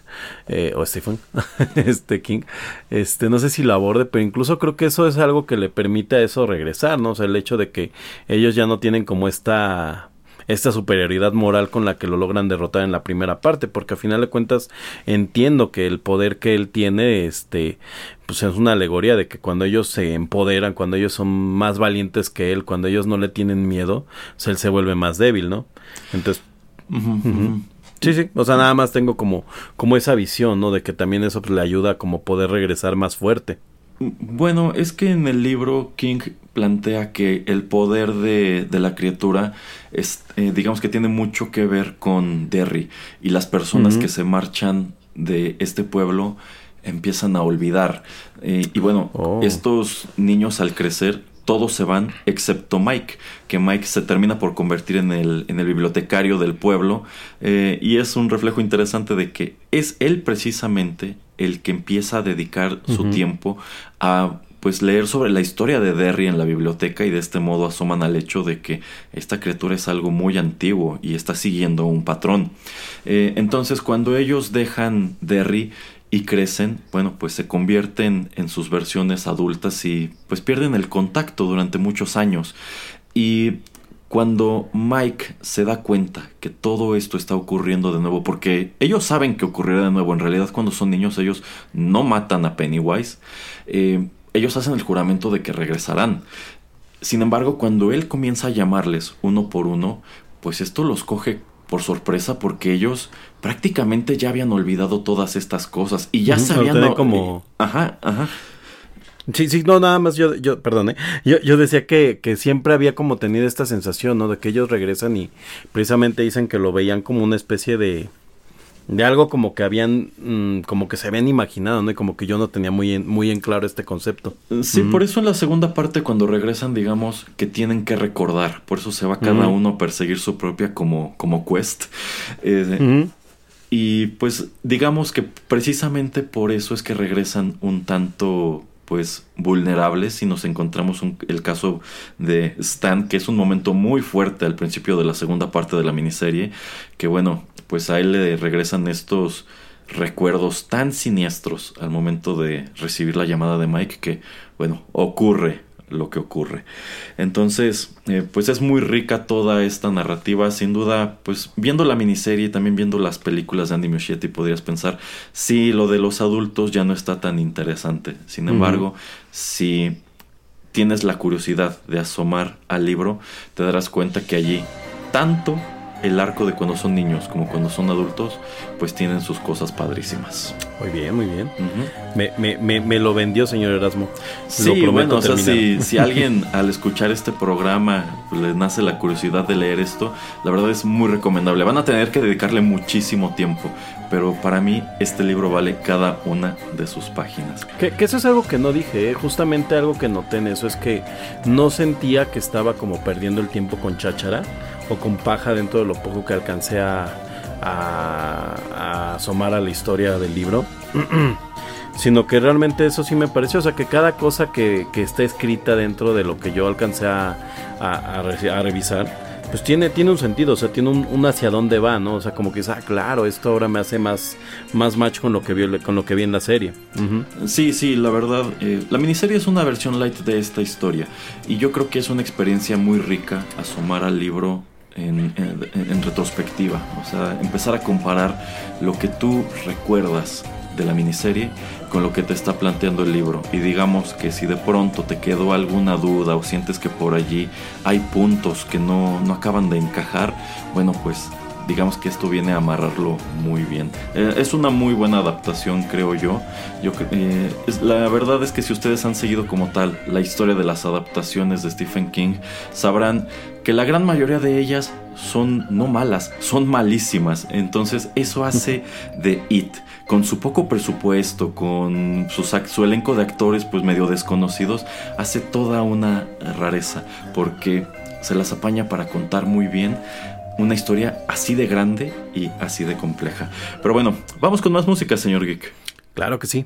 eh, o Stephen, *laughs* este King, este, no sé si lo aborde, pero incluso creo que eso es algo que le permite a eso regresar, ¿no? O sea, el hecho de que ellos ya no tienen como esta esta superioridad moral con la que lo logran derrotar en la primera parte, porque a final de cuentas entiendo que el poder que él tiene, este, pues es una alegoría de que cuando ellos se empoderan, cuando ellos son más valientes que él, cuando ellos no le tienen miedo, pues él se vuelve más débil, ¿no? Entonces, uh -huh, uh -huh. Sí, sí, o sea, nada más tengo como, como esa visión, ¿no? De que también eso pues, le ayuda a como poder regresar más fuerte. Bueno, es que en el libro King plantea que el poder de, de la criatura es, eh, digamos que tiene mucho que ver con Derry y las personas uh -huh. que se marchan de este pueblo empiezan a olvidar. Eh, y bueno, oh. estos niños al crecer todos se van excepto Mike, que Mike se termina por convertir en el, en el bibliotecario del pueblo eh, y es un reflejo interesante de que es él precisamente el que empieza a dedicar uh -huh. su tiempo a pues leer sobre la historia de Derry en la biblioteca y de este modo asoman al hecho de que esta criatura es algo muy antiguo y está siguiendo un patrón. Eh, entonces cuando ellos dejan Derry y crecen, bueno, pues se convierten en sus versiones adultas y pues pierden el contacto durante muchos años. Y cuando Mike se da cuenta que todo esto está ocurriendo de nuevo, porque ellos saben que ocurrirá de nuevo, en realidad cuando son niños ellos no matan a Pennywise, eh, ellos hacen el juramento de que regresarán. Sin embargo, cuando él comienza a llamarles uno por uno, pues esto los coge por sorpresa porque ellos prácticamente ya habían olvidado todas estas cosas y ya sabían no, como ajá ajá Sí, sí, no, nada más yo, yo, perdón, ¿eh? yo, yo decía que, que siempre había como tenido esta sensación, ¿no? De que ellos regresan y precisamente dicen que lo veían como una especie de, de algo como que habían, mmm, como que se habían imaginado, ¿no? Y como que yo no tenía muy en, muy en claro este concepto. Sí, mm. por eso en la segunda parte cuando regresan, digamos, que tienen que recordar, por eso se va cada mm. uno a perseguir su propia como, como quest. Eh, mm. Y pues digamos que precisamente por eso es que regresan un tanto pues vulnerables y nos encontramos el caso de Stan que es un momento muy fuerte al principio de la segunda parte de la miniserie que bueno pues a él le regresan estos recuerdos tan siniestros al momento de recibir la llamada de Mike que bueno ocurre lo que ocurre. Entonces, eh, pues es muy rica toda esta narrativa. Sin duda, pues viendo la miniserie y también viendo las películas de Andy Muschietti podrías pensar, sí, lo de los adultos ya no está tan interesante. Sin embargo, uh -huh. si tienes la curiosidad de asomar al libro, te darás cuenta que allí tanto el arco de cuando son niños como cuando son adultos, pues tienen sus cosas padrísimas. Muy bien, muy bien. Uh -huh. me, me, me, lo vendió, señor Erasmo. Sí, lo bueno, o sea, si, si, *laughs* alguien al escuchar este programa pues, le nace la curiosidad de leer esto, la verdad es muy recomendable. Van a tener que dedicarle muchísimo tiempo, pero para mí este libro vale cada una de sus páginas. Que, que eso es algo que no dije, ¿eh? justamente algo que noté en eso es que no sentía que estaba como perdiendo el tiempo con cháchara o con paja dentro de lo poco que alcancé a, a, a asomar a la historia del libro. *clears throat* sino que realmente eso sí me pareció, o sea, que cada cosa que, que está escrita dentro de lo que yo alcancé a, a, revisar, pues tiene, tiene un sentido, o sea, tiene un, hacia dónde va, ¿no? O sea, como que, ah, claro, esto ahora me hace más, más match con lo que vi, con lo que vi en la serie. Sí, sí, la verdad, eh, la miniserie es una versión light de esta historia y yo creo que es una experiencia muy rica asomar al libro en, retrospectiva, o sea, empezar a comparar lo que tú recuerdas de la miniserie con lo que te está planteando el libro. Y digamos que si de pronto te quedó alguna duda o sientes que por allí hay puntos que no, no acaban de encajar, bueno, pues digamos que esto viene a amarrarlo muy bien. Eh, es una muy buena adaptación, creo yo. yo eh, la verdad es que si ustedes han seguido como tal la historia de las adaptaciones de Stephen King, sabrán que la gran mayoría de ellas son no malas, son malísimas. Entonces eso hace de It con su poco presupuesto, con su, su, elenco de actores pues medio desconocidos, hace toda una rareza, porque se las apaña para contar muy bien una historia así de grande y así de compleja. Pero bueno, vamos con más música, señor Geek. Claro que sí.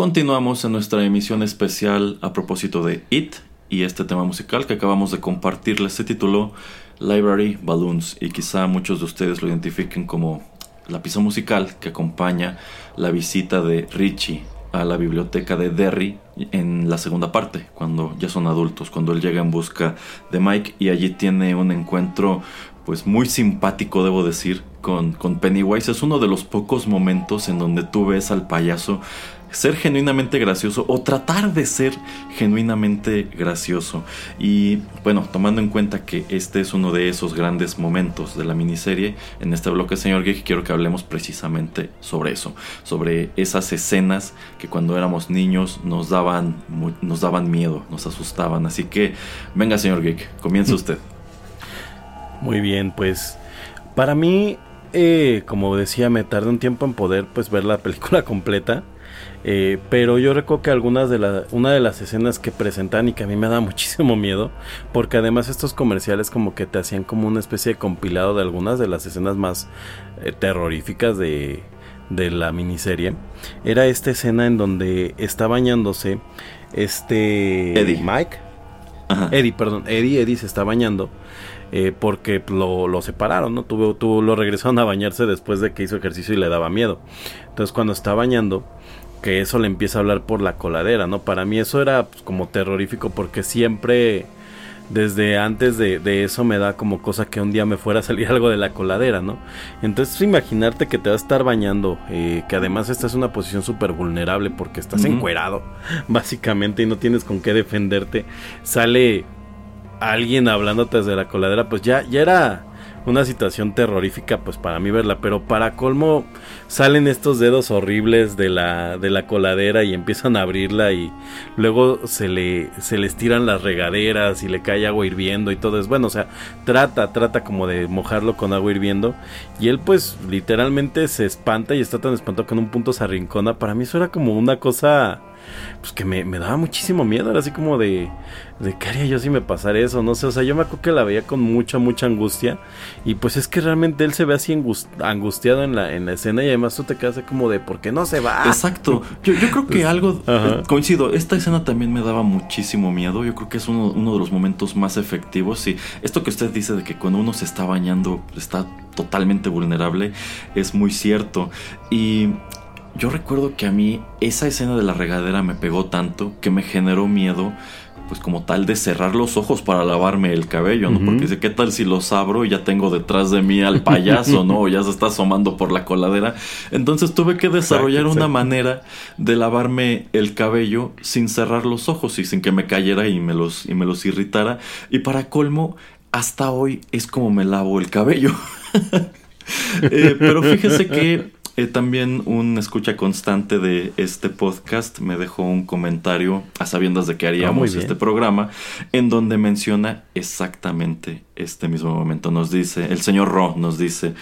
Continuamos en nuestra emisión especial a propósito de It y este tema musical que acabamos de compartirles se tituló Library Balloons y quizá muchos de ustedes lo identifiquen como la pieza musical que acompaña la visita de Richie a la biblioteca de Derry en la segunda parte, cuando ya son adultos, cuando él llega en busca de Mike y allí tiene un encuentro pues muy simpático, debo decir, con, con Pennywise. Es uno de los pocos momentos en donde tú ves al payaso ser genuinamente gracioso o tratar de ser genuinamente gracioso. Y bueno, tomando en cuenta que este es uno de esos grandes momentos de la miniserie, en este bloque, señor Geek, quiero que hablemos precisamente sobre eso, sobre esas escenas que cuando éramos niños nos daban, nos daban miedo, nos asustaban. Así que, venga, señor Geek, comience *laughs* usted. Muy bien, pues para mí, eh, como decía, me tardé un tiempo en poder pues ver la película *laughs* completa. Eh, pero yo recuerdo que algunas de las una de las escenas que presentan y que a mí me da *laughs* muchísimo miedo, porque además estos comerciales como que te hacían como una especie de compilado de algunas de las escenas más eh, terroríficas de, de la miniserie, era esta escena en donde está bañándose este Eddie. Mike. Eddie, perdón, Eddie, Eddie se está bañando. Eh, porque lo, lo, separaron, ¿no? Tuvo, tuvo, lo regresaron a bañarse después de que hizo ejercicio y le daba miedo. Entonces cuando está bañando, que eso le empieza a hablar por la coladera, ¿no? Para mí eso era pues, como terrorífico porque siempre, desde antes de, de, eso me da como cosa que un día me fuera a salir *laughs* algo de la coladera, ¿no? Entonces imaginarte que te vas a estar bañando, eh, que además esta es una posición súper vulnerable porque estás uh -huh. encuerado, *laughs* básicamente, y no tienes con qué defenderte, sale alguien hablándote desde la coladera, pues ya, ya era una situación terrorífica pues para mí verla, pero para colmo salen estos dedos horribles de la, de la coladera y empiezan a abrirla y luego se le se les tiran las regaderas y le cae agua hirviendo y todo. Es bueno, o sea, trata, trata como de mojarlo con agua hirviendo y él pues literalmente se espanta y está tan espantado que en un punto se arrincona, para mí eso era como una cosa pues que me, me, daba muchísimo miedo, era así como de, de qué haría yo si me pasara eso, no sé, o sea, yo me acuerdo que la veía con mucha, mucha angustia y pues es que realmente él se ve así angustiado en la, en la escena y además tú te quedas así como de, ¿por qué no se va? Exacto, yo, yo creo que algo, Ajá. coincido, esta escena también me daba muchísimo miedo, yo creo que es uno, uno de los momentos más efectivos y esto que usted dice de que cuando uno se está bañando está totalmente vulnerable es muy cierto. Y yo recuerdo que a mí esa escena de la regadera me pegó tanto que me generó miedo, pues como tal de cerrar los ojos para lavarme el cabello, ¿no? Uh -huh. Porque dice, ¿qué tal si los abro y ya tengo detrás de mí al payaso, ¿no? *laughs* O ya se está asomando por la coladera. Entonces tuve que desarrollar exacto, una manera de lavarme el cabello sin cerrar los ojos y sin que me cayera y me los, y me los irritara. Y para colmo, hasta hoy es como me lavo el cabello. *laughs* eh, pero fíjese que eh, también un escucha constante de este podcast me dejó un comentario a sabiendas de que haríamos oh, este programa en donde menciona exactamente este mismo momento. Nos dice, el señor Ro nos dice,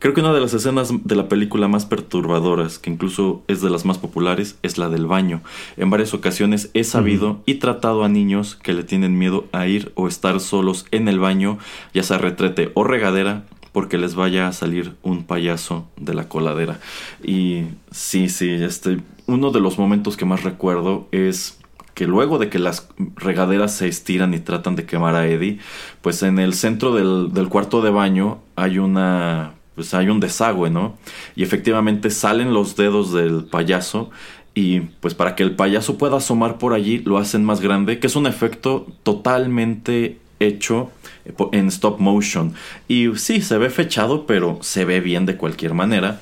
creo que una de las escenas de la película más perturbadoras, que incluso es de las más populares, es la del baño. En varias ocasiones he sabido y tratado a niños que le tienen miedo a ir o estar solos en el baño, ya sea retrete o regadera, porque les vaya a salir un payaso de la coladera. Y sí, sí, este, uno de los momentos que más recuerdo es que luego de que las regaderas se estiran y tratan de quemar a Eddie, pues en el centro del, del cuarto de baño hay una pues hay un desagüe, ¿no? Y efectivamente salen los dedos del payaso y pues para que el payaso pueda asomar por allí lo hacen más grande, que es un efecto totalmente hecho en stop motion. Y sí, se ve fechado, pero se ve bien de cualquier manera.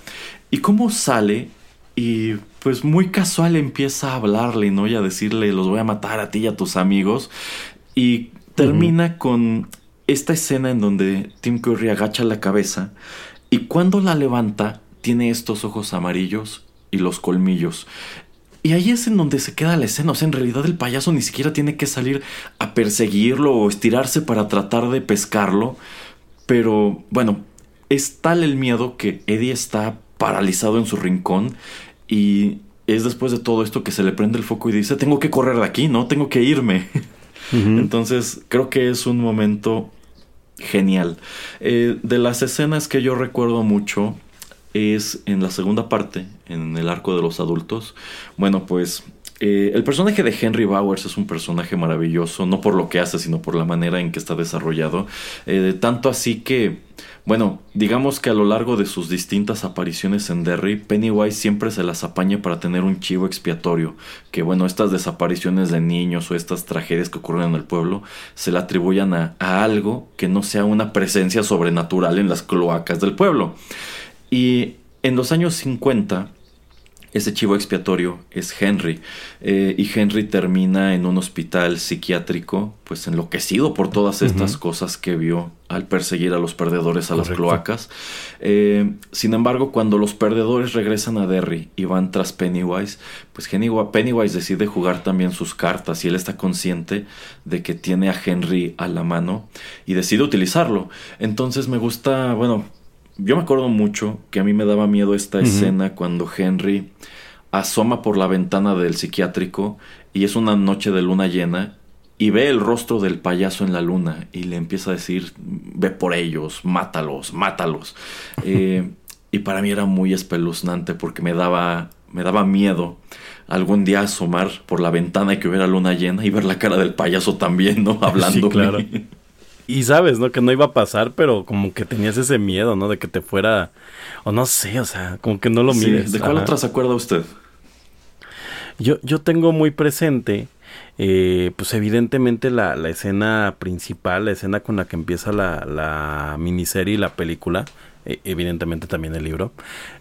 Y cómo sale y pues muy casual empieza a hablarle, ¿no? Y a decirle, los voy a matar a ti y a tus amigos. Y termina uh -huh. con esta escena en donde Tim Curry agacha la cabeza y cuando la levanta tiene estos ojos amarillos y los colmillos. Y ahí es en donde se queda la escena. O sea, en realidad el payaso ni siquiera tiene que salir a perseguirlo o estirarse para tratar de pescarlo. Pero bueno, es tal el miedo que Eddie está paralizado en su rincón y es después de todo esto que se le prende el foco y dice, tengo que correr de aquí, ¿no? Tengo que irme. *laughs* Uh -huh. Entonces creo que es un momento genial. Eh, de las escenas que yo recuerdo mucho es en la segunda parte, en el arco de los adultos. Bueno, pues eh, el personaje de Henry Bowers es un personaje maravilloso, no por lo que hace, sino por la manera en que está desarrollado. Eh, tanto así que, bueno, digamos que a lo largo de sus distintas apariciones en Derry, Pennywise siempre se las apaña para tener un chivo expiatorio. Que, bueno, estas desapariciones de niños o estas tragedias que ocurren en el pueblo se le atribuyan a, a algo que no sea una presencia sobrenatural en las cloacas del pueblo. Y en los años 50, ese chivo expiatorio es Henry. Eh, y Henry termina en un hospital psiquiátrico, pues enloquecido por todas estas cosas que vio al perseguir a los perdedores a las cloacas. Eh, sin embargo, cuando los perdedores regresan a Derry y van tras Pennywise, pues Pennywise decide jugar también sus cartas y él está consciente de que tiene a Henry a la mano y decide utilizarlo. Entonces me gusta, bueno, yo me acuerdo mucho que a mí me daba miedo esta escena cuando Henry asoma por la ventana del psiquiátrico y es una noche de luna llena y ve el rostro del payaso en la luna y le empieza a decir, ve por ellos, mátalos, mátalos. *laughs* Eh, y para mí era muy espeluznante porque me daba, me daba miedo algún día asomar por la ventana y que hubiera luna llena y ver la cara del payaso también, ¿no? *laughs* Hablando. claro. *laughs* Y sabes, ¿no? Que no iba a pasar, pero como que tenías ese miedo, ¿no? De que te fuera, o no sé, o sea, como que no lo mires. ¿De cuál otra se acuerda usted? Yo, yo tengo muy presente, eh, pues evidentemente la, la, escena principal, la escena con la que empieza la, la miniserie y la película, e, evidentemente también el libro.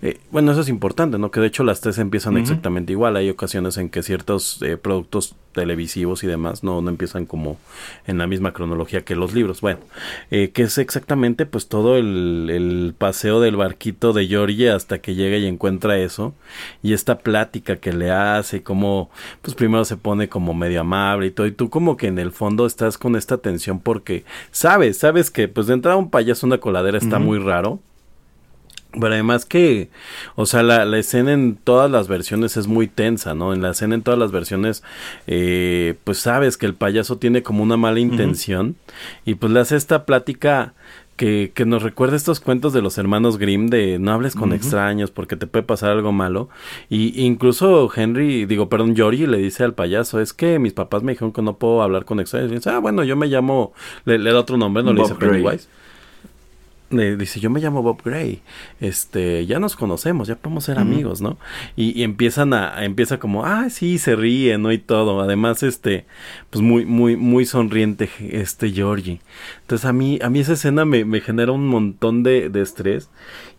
Eh, bueno, eso es importante, ¿no? Que de hecho las tres empiezan exactamente igual. Hay ocasiones en que ciertos eh, productos televisivos y demás no, no empiezan como en la misma cronología que los libros. Bueno, eh, que es exactamente pues todo el, el, paseo del barquito de Georgie hasta que llega y encuentra eso. Y esta plática que le hace, como pues primero se pone como medio amable y todo. Y tú como que en el fondo estás con esta tensión porque sabes, sabes que pues de entrada un payaso, una coladera está muy raro pero además que, o sea, la, la, escena en todas las versiones es muy tensa, ¿no? En la escena en todas las versiones, eh, pues sabes que el payaso tiene como una mala intención y pues le hace esta plática que, que, nos recuerda estos cuentos de los hermanos Grimm de no hables con extraños porque te puede pasar algo malo. Y incluso Henry, digo, perdón, Georgie le dice al payaso, es que mis papás me dijeron que no puedo hablar con extraños. Y dice, ah, bueno, yo me llamo, le, da otro nombre, no le dice Pennywise dice, yo me llamo Bob Gray, este, ya nos conocemos, ya podemos ser amigos, ¿no? Y, empiezan a, empieza como, ah, sí, se ríe, ¿no? Y todo, además, este, pues muy, muy, muy sonriente, este Georgie. Entonces a mí, a mí esa escena me, me genera un montón de, de, estrés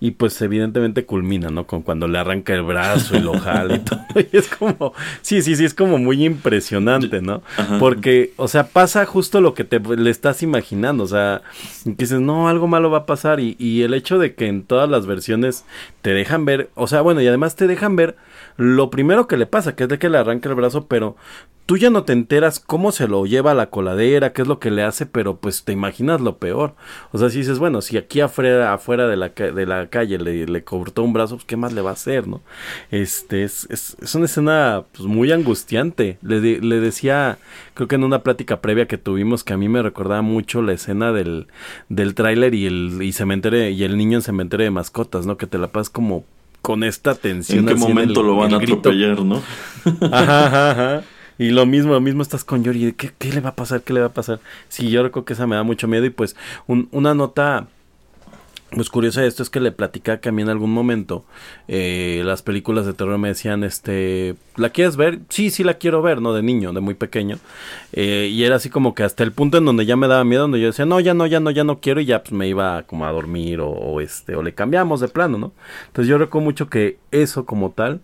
y pues evidentemente culmina, ¿no? Con cuando le arranca el brazo y lo jala y *laughs* todo. Y es como, sí, sí, sí, es como muy impresionante, ¿no? Porque, o sea, pasa justo lo que te le estás imaginando, o sea, dices, no, algo malo va a pasar y, el hecho de que en todas las versiones te dejan ver, o sea, bueno, y además te dejan ver lo primero que le pasa, que es de que le arranca el brazo, pero tú ya no te enteras cómo se lo lleva a la coladera, qué es lo que le hace, pero pues te imaginas lo peor. O sea, si dices, bueno, si aquí afuera, afuera de, la, de la calle le, le cortó un brazo, pues qué más le va a hacer, ¿no? Este, es, es, es una escena pues, muy angustiante. Le, le decía, creo que en una plática previa que tuvimos, que a mí me recordaba mucho la escena del, del tráiler y el y cementerio, y el niño en cementerio de mascotas, ¿no? Que te la pasas como con esta tensión. ¿En qué momento lo van a atropellar, no? Ajá, ajá, Y lo mismo, lo mismo estás con Yori. ¿Qué, ¿Qué le va a pasar? ¿Qué le va a pasar? Sí, yo creo que esa me da mucho miedo. Y pues, un, una nota pues curioso esto es que le platicaba que a mí en algún momento eh, las películas de terror me decían, este, ¿la quieres ver? Sí, sí la quiero ver, ¿no? De niño, de muy pequeño. Eh, y era así como que hasta el punto en donde ya me daba miedo, donde yo decía, no, ya no, ya no, ya no quiero y ya pues me iba como a dormir o, este, o le cambiamos de plano, ¿no? Entonces yo recuerdo mucho que eso como tal,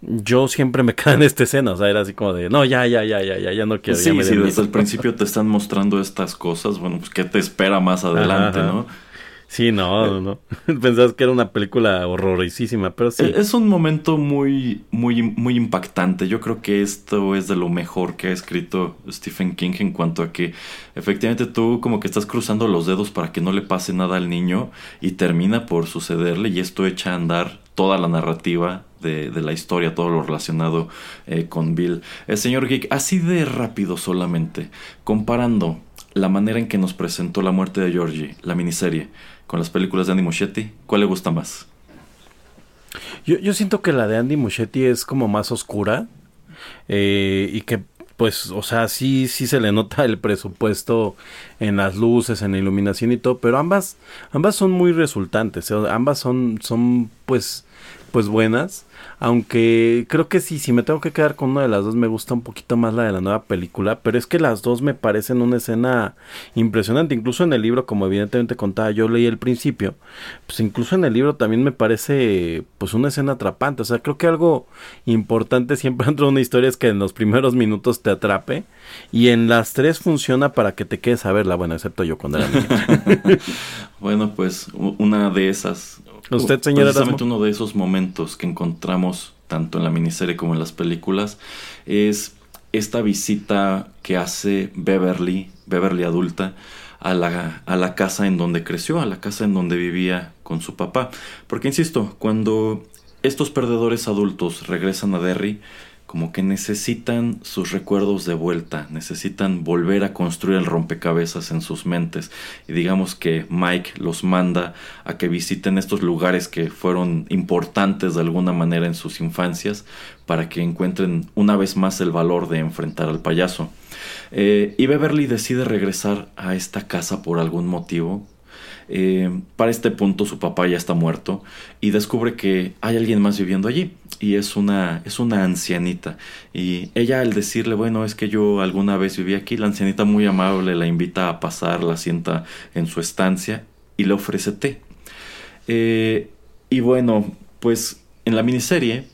yo siempre me *laughs* quedaba en esta escena, o sea, era así como de, no, ya, ya, ya, ya, ya, ya no quiero. Sí, sí, desde el principio te están mostrando estas cosas, bueno, pues qué te espera más adelante, ¿no? Sí, no, no, *laughs* Pensabas que era una película horrorísima, pero sí. Es un momento muy, muy, muy impactante. Yo creo que esto es de lo mejor que ha escrito Stephen King en cuanto a que efectivamente tú como que estás cruzando los dedos para que no le pase nada al niño y termina por sucederle y esto echa a andar toda la narrativa de, la historia, todo lo relacionado eh, con Bill. El señor Geek, así de rápido solamente, comparando la manera en que nos presentó la muerte de Georgie, la miniserie, con las películas de Andy Muschietti, ¿cuál le gusta más? Yo, yo siento que la de Andy Muschietti es como más oscura eh, y que pues, o sea, sí, sí se le nota el presupuesto en las luces, en la iluminación y todo, pero ambas, ambas son muy resultantes, ambas son, son, pues, pues buenas. Aunque creo que sí, si me tengo que quedar con una de las dos, me gusta un poquito más la de la nueva película. Pero es que las dos me parecen una escena impresionante. Incluso en el libro, como evidentemente contaba, yo leí el principio. Pues incluso en el libro también me parece pues una escena atrapante. O sea, creo que algo importante *laughs* siempre dentro de una historia es que en los primeros minutos te atrape. Y en las tres funciona para que te quedes a verla. Bueno, excepto yo cuando era *laughs* bueno, pues una de esas Usted, señora Precisamente uno de esos momentos que encontramos tanto en la miniserie como en las películas es esta visita que hace Beverly, Beverly adulta, a la, a la casa en donde creció, a la casa en donde vivía con su papá. Porque, insisto, cuando estos perdedores adultos regresan a Derry, como que necesitan sus recuerdos de vuelta, necesitan volver a construir el rompecabezas en sus mentes. Y digamos que Mike los manda a que visiten estos lugares que fueron importantes de alguna manera en sus infancias para que encuentren una vez más el valor de enfrentar al payaso. Eh, y Beverly decide regresar a esta casa por algún motivo, eh, para este punto su papá ya está muerto y descubre que hay alguien más viviendo allí y es una, es una ancianita. Y ella al decirle, bueno, es que yo alguna vez viví aquí, la ancianita muy amable la invita a pasar, la sienta en su estancia y le ofrece té. Eh, y bueno, pues en la miniserie,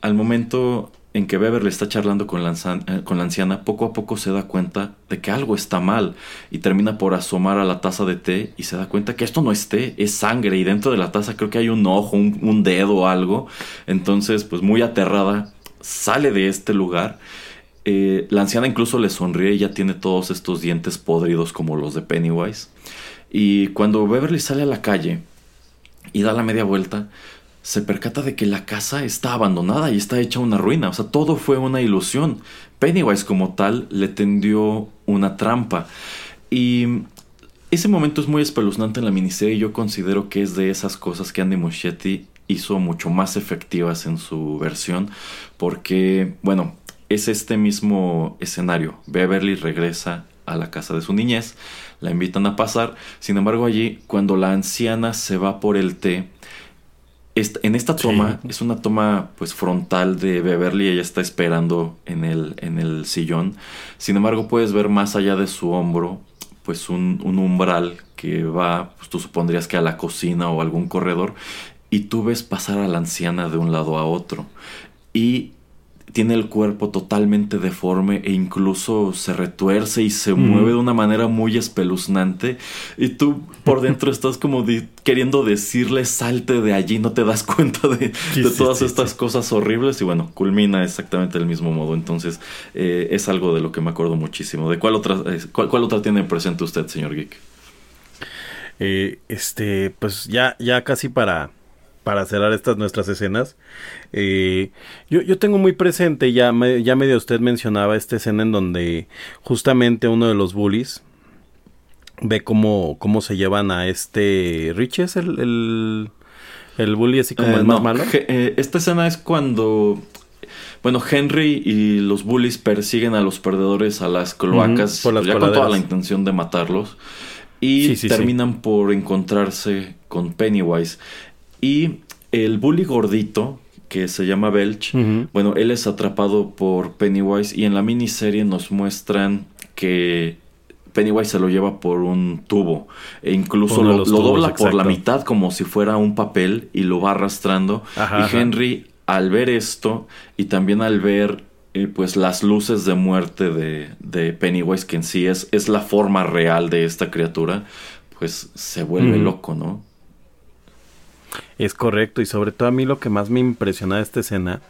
al momento en que Beverly está charlando con la, eh, con la, anciana, poco a poco se da cuenta de que algo está mal y termina por asomar a la taza de té y se da cuenta que esto no es té, es sangre y dentro de la taza creo que hay un ojo, un, dedo o algo. Entonces, pues muy aterrada, sale de este lugar. Eh, la anciana incluso le sonríe y ya tiene todos estos dientes podridos como los de Pennywise. Y cuando Beverly sale a la calle y da la media vuelta, se percata de que la casa está abandonada y está hecha una ruina. O sea, todo fue una ilusión. Pennywise como tal le tendió una trampa. Y ese momento es muy espeluznante en la miniserie y yo considero que es de esas cosas que Andy Muschietti hizo mucho más efectivas en su versión. Porque, bueno, es este mismo escenario. Beverly regresa a la casa de su niñez, la invitan a pasar. Sin embargo, allí, cuando la anciana se va por el té, en esta toma es una toma pues frontal de Beverly, ella está esperando en el, en el sillón. Sin embargo, puedes ver más allá de su hombro pues un, un umbral que va, pues tú supondrías que a la cocina o algún corredor y tú ves pasar a la anciana de un lado a otro. Y tiene el cuerpo totalmente deforme e incluso se retuerce y se mueve de una manera muy espeluznante y tú por dentro estás como queriendo decirle salte de allí, no te das cuenta de, todas estas cosas horribles y bueno, culmina exactamente del mismo modo, entonces eh, es algo de lo que me acuerdo muchísimo. ¿De cuál otra, eh, cuál, otra tiene presente usted, señor Geek? Eh, este, pues ya, ya casi para para cerrar estas nuestras escenas. Eh, yo, yo, tengo muy presente, ya, ya medio usted mencionaba esta escena en donde justamente uno de los bullies ve cómo, cómo se llevan a este... Rich es el, el, bully así como eh, el más malo. Eh, esta escena es cuando... Bueno, Henry y los bullies persiguen a los perdedores a las cloacas, por las ya con toda la intención de matarlos. Y terminan por encontrarse con Pennywise. Y el bully gordito, que se llama Belch, bueno, él es atrapado por Pennywise y en la miniserie nos muestran que Pennywise se lo lleva por un tubo e incluso lo, dobla por la mitad como si fuera un papel y lo va arrastrando. y Henry al ver esto y también al ver eh, pues las luces de muerte de, de, Pennywise que en sí es, es la forma real de esta criatura, pues se vuelve loco, ¿no? Es correcto, y sobre todo a mí lo que más me impresionaba de esta escena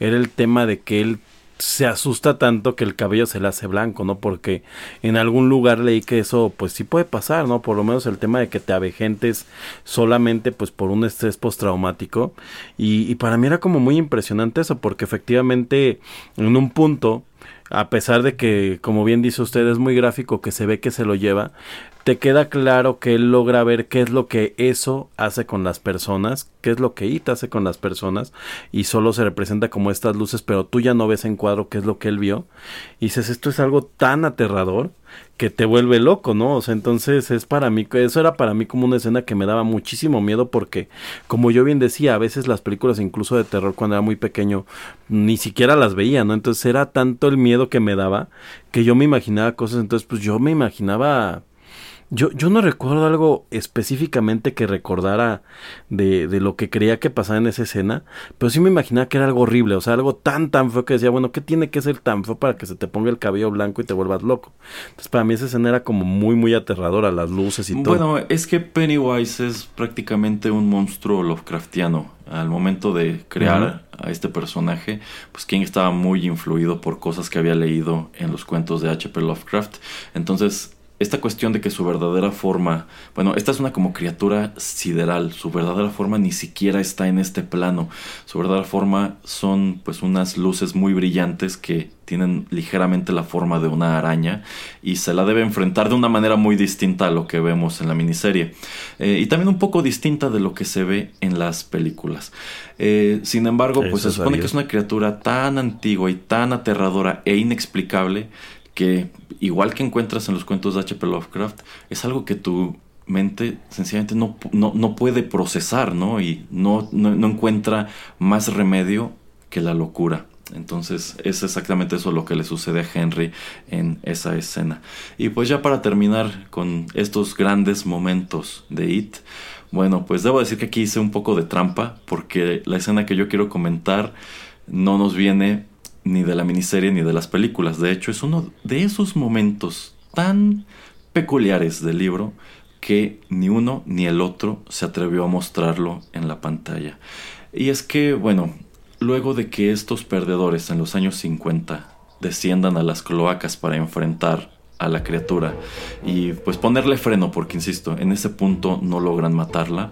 era el tema de que él se asusta tanto que el cabello se le hace blanco, ¿no? Porque en algún lugar leí que eso pues sí puede pasar, ¿no? Por lo menos el tema de que te avejentes solamente pues por un estrés postraumático. Y, y para mí era como muy impresionante eso, porque efectivamente en un punto a pesar de que, como bien dice usted, es muy gráfico que se ve que se lo lleva, te queda claro que él logra ver qué es lo que eso hace con las personas, qué es lo que It hace con las personas y solo se representa como estas luces, pero tú ya no ves en cuadro qué es lo que él vio y dices, esto es algo tan aterrador que te vuelve loco, ¿no? O sea, entonces es para mí, eso era para mí como una escena que me daba muchísimo miedo porque, como yo bien decía, a veces las películas incluso de terror cuando era muy pequeño, ni siquiera las veía, ¿no? Entonces era tanto el miedo que me daba que yo me imaginaba cosas, entonces pues yo me imaginaba yo, yo no recuerdo algo específicamente que recordara de, de, lo que creía que pasaba en esa escena, pero sí me imaginaba que era algo horrible, o sea, algo tan, tan feo que decía, bueno, ¿qué tiene que ser tan feo para que se te ponga el cabello blanco y te vuelvas loco? Entonces, para mí esa escena era como muy, muy aterradora, las luces y todo. Bueno, es que Pennywise es prácticamente un monstruo Lovecraftiano. Al momento de crear a este personaje, pues King estaba muy influido por cosas que había leído en los cuentos de H.P. Lovecraft. Entonces, esta cuestión de que su verdadera forma, bueno, esta es una como criatura sideral, su verdadera forma ni siquiera está en este plano, su verdadera forma son pues unas luces muy brillantes que tienen ligeramente la forma de una araña y se la debe enfrentar de una manera muy distinta a lo que vemos en la miniserie eh, y también un poco distinta de lo que se ve en las películas. Eh, sin embargo, pues se supone que es una criatura tan antigua y tan aterradora e inexplicable que igual que encuentras en los cuentos de H.P. Lovecraft, es algo que tu mente sencillamente no, no, puede procesar, ¿no? Y no, no, encuentra más remedio que la locura. Entonces es exactamente eso lo que le sucede a Henry en esa escena. Y pues ya para terminar con estos grandes momentos de It, bueno, pues debo decir que aquí hice un poco de trampa porque la escena que yo quiero comentar no nos viene ni de la miniserie ni de las películas. De hecho, es uno de esos momentos tan peculiares del libro que ni uno ni el otro se atrevió a mostrarlo en la pantalla. Y es que, bueno, luego de que estos perdedores en los años 50 desciendan a las cloacas para enfrentar a la criatura y pues ponerle freno porque, insisto, en ese punto no logran matarla,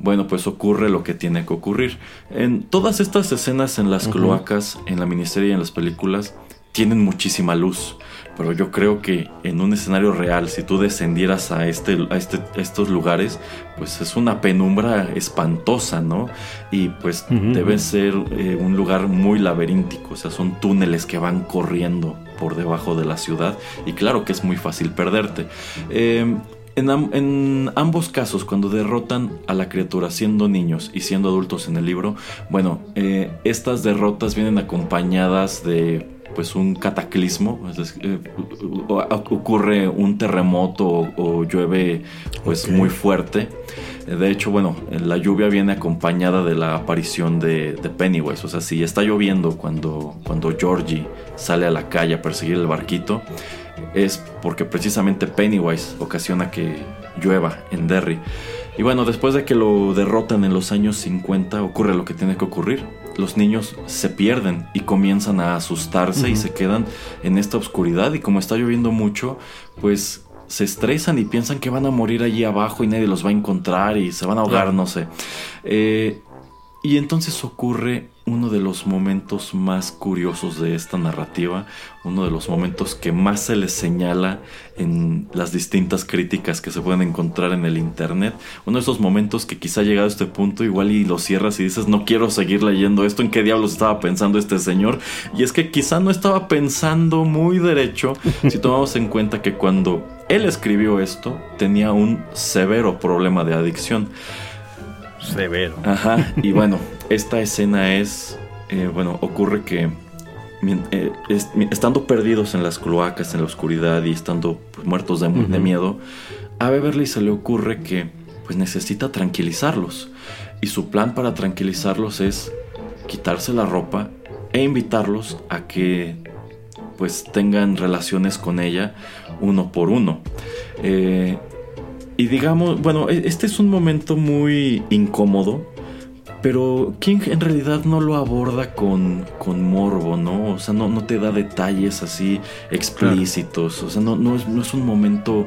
bueno, pues ocurre lo que tiene que ocurrir. En todas estas escenas en las cloacas, en la miniserie y en las películas, tienen muchísima luz. Pero yo creo que en un escenario real, si tú descendieras a, este, a, este, estos lugares, pues es una penumbra espantosa, ¿no? Y pues debe ser eh, un lugar muy laberíntico, o sea, son túneles que van corriendo por debajo de la ciudad y claro que es muy fácil perderte. Eh, en, ambos casos, cuando derrotan a la criatura siendo niños y siendo adultos en el libro, bueno, eh, estas derrotas vienen acompañadas de pues un cataclismo, eh, ocurre un terremoto o, llueve pues muy fuerte. De hecho, bueno, la lluvia viene acompañada de la aparición de, de, Pennywise. O sea, si está lloviendo cuando, cuando Georgie sale a la calle a perseguir el barquito, es porque precisamente Pennywise ocasiona que llueva en Derry. Y bueno, después de que lo derrotan en los años 50, ocurre lo que tiene que ocurrir. Los niños se pierden y comienzan a asustarse y se quedan en esta oscuridad. Y como está lloviendo mucho, pues se estresan y piensan que van a morir allí abajo y nadie los va a encontrar y se van a ahogar, no sé. Eh, y entonces ocurre uno de los momentos más curiosos de esta narrativa, uno de los momentos que más se les señala en las distintas críticas que se pueden encontrar en el internet, uno de esos momentos que quizá llegado a este punto igual y lo cierras y dices no quiero seguir leyendo esto, en qué diablos estaba pensando este señor, y es que quizá no estaba pensando muy derecho *laughs* si tomamos en cuenta que cuando él escribió esto tenía un severo problema de adicción. Severo. Ajá. Y bueno, esta escena es. Eh, bueno, ocurre que. Eh, estando perdidos en las cloacas, en la oscuridad y estando pues, muertos de, miedo, a Beverly se le ocurre que pues necesita tranquilizarlos. Y su plan para tranquilizarlos es quitarse la ropa e invitarlos a que pues tengan relaciones con ella uno por uno. Eh, y digamos, bueno, e, este es un momento muy incómodo, pero King en realidad no lo aborda con, con morbo, ¿no? O sea, no, no te da detalles así explícitos, o sea, no, no, es, no es un momento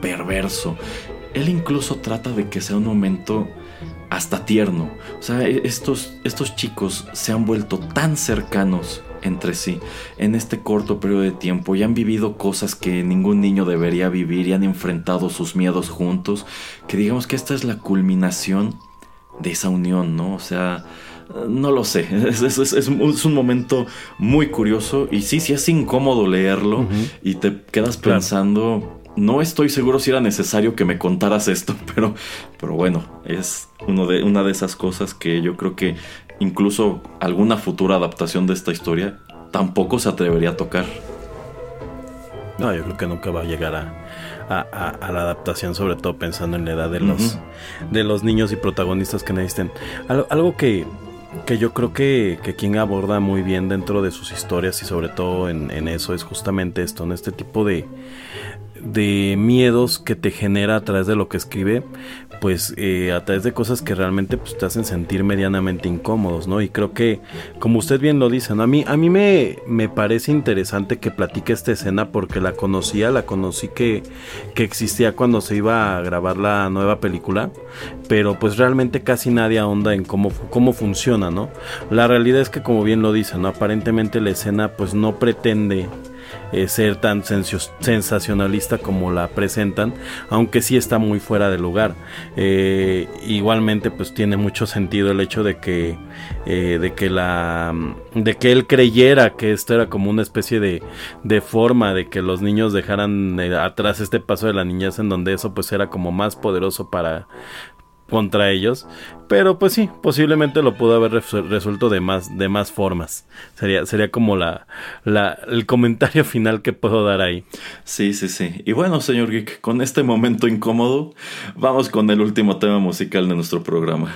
perverso. Él incluso trata de que sea un momento hasta tierno. O sea, e, estos, estos chicos se han vuelto tan cercanos entre sí en este corto periodo de tiempo y han vivido cosas que ningún niño debería vivir y han enfrentado sus miedos juntos, que digamos que esta es la culminación de esa unión, ¿no? O sea, no lo sé, *laughs* es, un momento muy curioso y sí, sí es incómodo leerlo y te quedas pensando, no estoy seguro si era necesario que me contaras esto, *laughs* pero, pero bueno, es uno de, una de esas cosas que yo creo que incluso alguna futura adaptación de esta historia tampoco se atrevería a tocar. No, yo creo que nunca va a llegar a, la adaptación, sobre todo pensando en la edad de los, de los niños y protagonistas que necesiten. Algo, que, que yo creo que, que quien aborda muy bien dentro de sus historias y sobre todo en, en eso es justamente esto, en este tipo de, de miedos que te genera a través de lo que escribe, pues eh, a través de cosas que realmente pues, te hacen sentir medianamente incómodos, ¿no? Y creo que, como usted bien lo dice, ¿no? A mí, a mí me, me parece interesante que platique esta escena porque la conocía, la conocí que, que existía cuando se iba a grabar la nueva película, pero pues realmente casi nadie ahonda en cómo, cómo funciona, ¿no? La realidad es que, como bien lo dice, ¿no? Aparentemente la escena pues no pretende eh, ser tan sensacionalista como la presentan, aunque sí está muy fuera de lugar. Eh, igualmente, pues tiene mucho sentido el hecho de que, eh, de que la, de que él creyera que esto era como una especie de, de forma de que los niños dejaran atrás este paso de la niñez en donde eso pues era como más poderoso para contra ellos. Pero pues sí, posiblemente lo pudo haber resuelto de más, de más formas. Sería, sería como la, la, el comentario *laughs* final que puedo dar ahí. Sí, sí, sí. Y bueno, señor Geek, con este momento incómodo, vamos con el último tema musical de nuestro programa.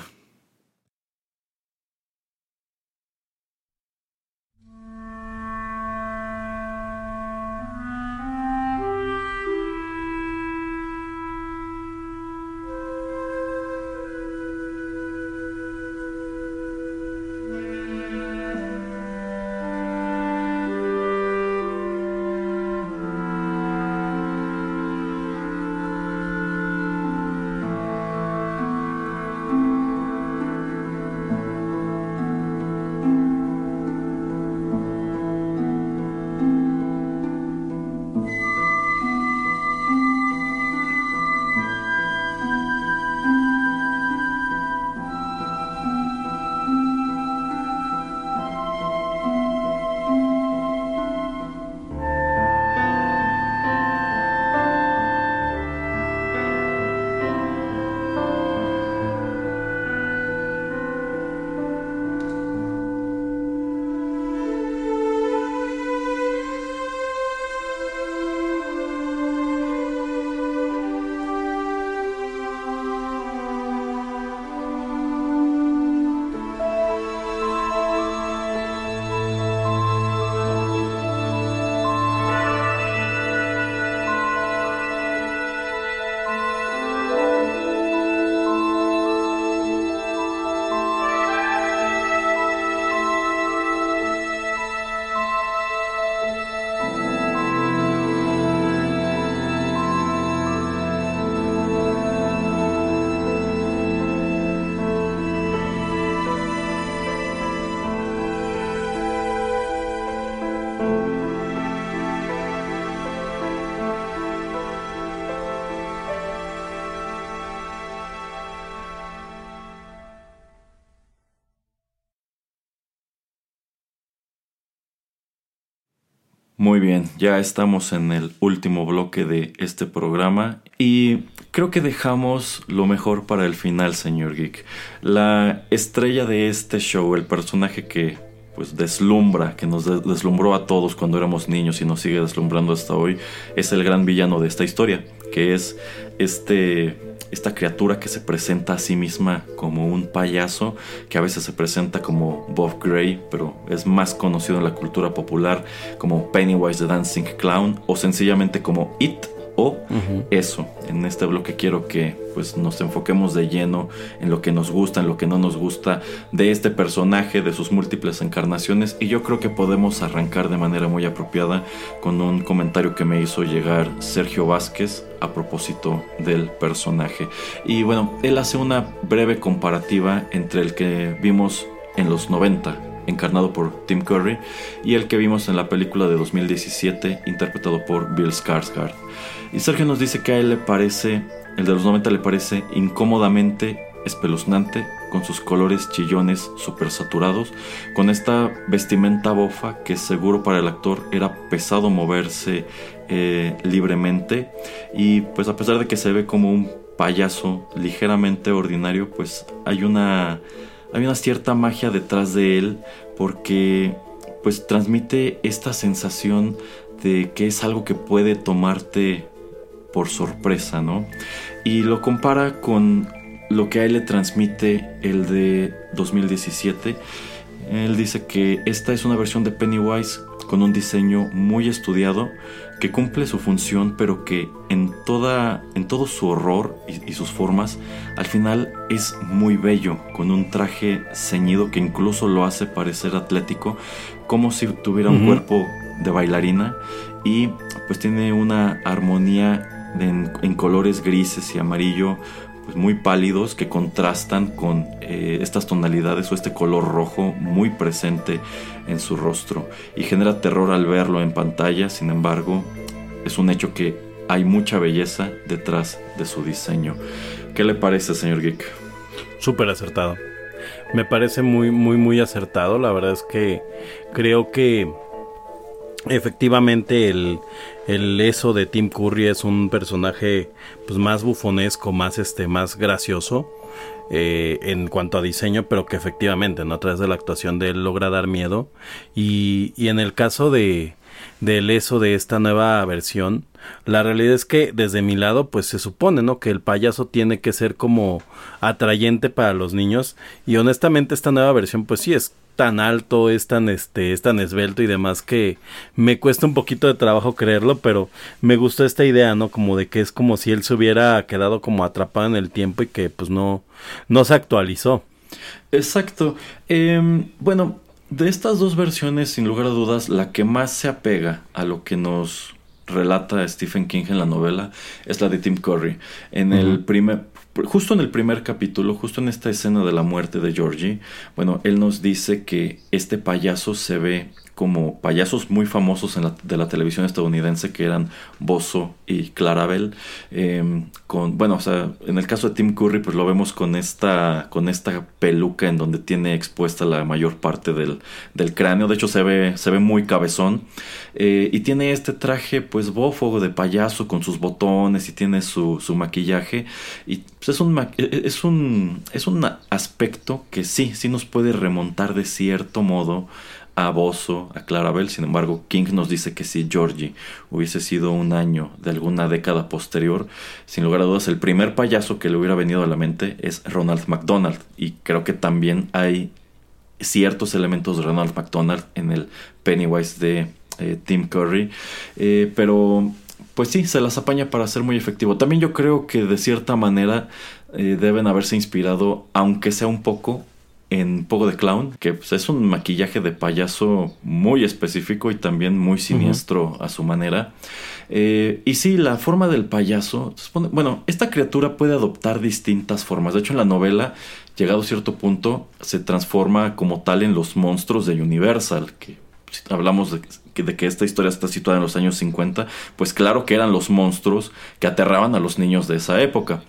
Muy bien, ya estamos en el último bloque de este programa y creo que dejamos lo mejor para el final, señor Geek. La estrella de este show, el personaje que pues deslumbra, que nos deslumbró a todos cuando éramos niños y nos sigue deslumbrando hasta hoy, es el gran villano de esta historia, que es este esta criatura que se presenta a sí misma como un payaso, que a veces se presenta como Bob Gray, pero es más conocido en la cultura popular como Pennywise the Dancing Clown o sencillamente como It o eso. En este bloque quiero que pues nos enfoquemos de lleno en lo que nos gusta, en lo que no nos gusta de este personaje, de sus múltiples encarnaciones y yo creo que podemos arrancar de manera muy apropiada con un comentario que me hizo llegar Sergio Vázquez a propósito del personaje. Y bueno, él hace una breve comparativa entre el que vimos en los 90 encarnado por Tim Curry, y el que vimos en la película de 2017, interpretado por Bill Skarsgård. Y Sergio nos dice que a él le parece, el de los 90 le parece incómodamente espeluznante, con sus colores chillones super saturados, con esta vestimenta bofa que seguro para el actor era pesado moverse eh, libremente y pues a pesar de que se ve como un payaso ligeramente ordinario, pues hay una hay una cierta magia detrás de él porque pues transmite esta sensación de que es algo que puede tomarte por sorpresa, ¿no? Y lo compara con lo que a él le transmite el de 2017. Él dice que esta es una versión de Pennywise con un diseño muy estudiado que cumple su función, pero que en toda en todo su horror y, sus formas, al final es muy bello, con un traje ceñido que incluso lo hace parecer atlético, como si tuviera un cuerpo de bailarina y pues tiene una armonía en, colores grises y amarillo pues muy pálidos que contrastan con eh, estas tonalidades o este color rojo muy presente en su rostro y genera terror al verlo en pantalla, sin embargo es un hecho que hay mucha belleza detrás de su diseño. ¿Qué le parece, señor Geek? Súper acertado. Me parece muy, muy, muy acertado. La verdad es que creo que efectivamente el, el eso de Tim Curry es un personaje pues más bufonesco, más este, más gracioso. Eh, en cuanto a diseño, pero que efectivamente, ¿no? a través de la actuación de él logra dar miedo. Y, y en el caso de, del eso de esta nueva versión, la realidad es que desde mi lado, pues se supone, ¿no? Que el payaso tiene que ser como atrayente para los niños. Y honestamente, esta nueva versión, pues sí es tan alto, es tan este, es tan esbelto y demás que me cuesta un poquito de trabajo creerlo, pero me gustó esta idea, ¿no? Como de que es como si él se hubiera quedado como atrapado en el tiempo y que pues no, no se actualizó. Exacto. Em, bueno, de estas dos versiones, sin lugar a dudas, la que más se apega a lo que nos relata Stephen King en la novela es la de Tim Curry. En el primer, justo en el primer capítulo, justo en esta escena de la muerte de Georgie, bueno, él nos dice que este payaso se ve como payasos muy famosos de la televisión estadounidense que eran Bozo y Clarabel. Em, bueno, en el caso de Tim Curry, pues lo vemos con esta, con esta peluca en donde tiene expuesta la mayor parte del, cráneo. De hecho, se ve, se ve muy cabezón. Eh, y tiene este traje, pues, bófogo de payaso con sus botones y tiene su, maquillaje. Y pues, es, un, es, un, es un aspecto que sí, sí nos puede remontar de cierto modo a Bozo, a Clarabel. Sin embargo, King nos dice que si Georgie hubiese sido un año de alguna década posterior, sin lugar a dudas, el primer payaso que le hubiera venido a la mente es Ronald McDonald. Y creo que también hay ciertos elementos de Ronald McDonald en el Pennywise de eh, Tim Curry. Eh, pero, pues sí, se las apaña para ser muy efectivo. También yo creo que de cierta manera eh, deben haberse inspirado, aunque sea un poco, en Pogo de Clown, que pues, es un maquillaje de payaso muy específico y también muy siniestro a su manera. Eh, y sí, la forma del payaso, bueno, esta criatura puede adoptar distintas formas. De hecho, en la novela, llegado a cierto punto, se transforma como tal en los monstruos de Universal, que hablamos de de que esta historia está situada en los años 50, pues claro que eran los monstruos que aterraban a los niños de esa época.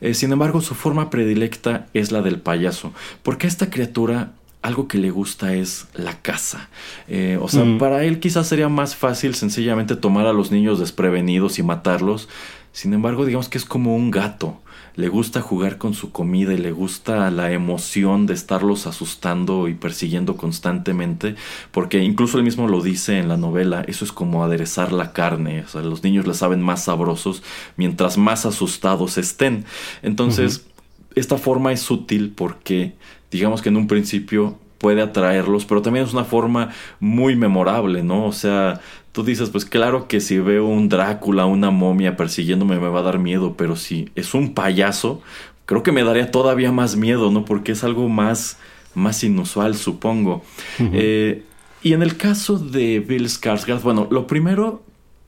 Eh, sin embargo, su forma predilecta es la del payaso, porque esta criatura algo que le gusta es la caza. Eh, o sea, mm. para él quizás sería más fácil sencillamente tomar a los niños desprevenidos y matarlos. Sin embargo, digamos que es como un gato le gusta jugar con su comida y le gusta la emoción de estarlos asustando y persiguiendo constantemente, porque incluso él mismo lo dice en la novela, eso es como aderezar la carne, o sea, los niños le saben más sabrosos mientras más asustados estén. Entonces, esta forma es útil porque, digamos que en un principio puede atraerlos, pero también es una forma muy memorable, ¿no? O sea, tú dices, pues claro que si veo un Drácula, una momia persiguiéndome me va a dar miedo, pero si es un payaso, creo que me daría todavía más miedo, ¿no? Porque es algo más, más inusual, supongo. Eh, y en el caso de Bill Skarsgård, bueno, lo primero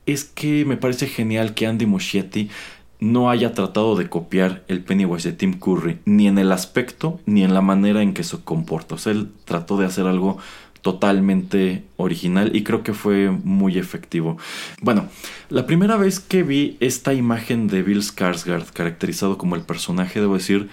es que me parece genial que Andy Muschietti no haya tratado de copiar el Pennywise de Tim Curry, ni en el aspecto, ni en la manera en que se comporta. O sea, él trató de hacer algo totalmente original y creo que fue muy efectivo. Bueno, la primera vez que vi esta imagen de Bill Skarsgård caracterizado como el personaje, debo decir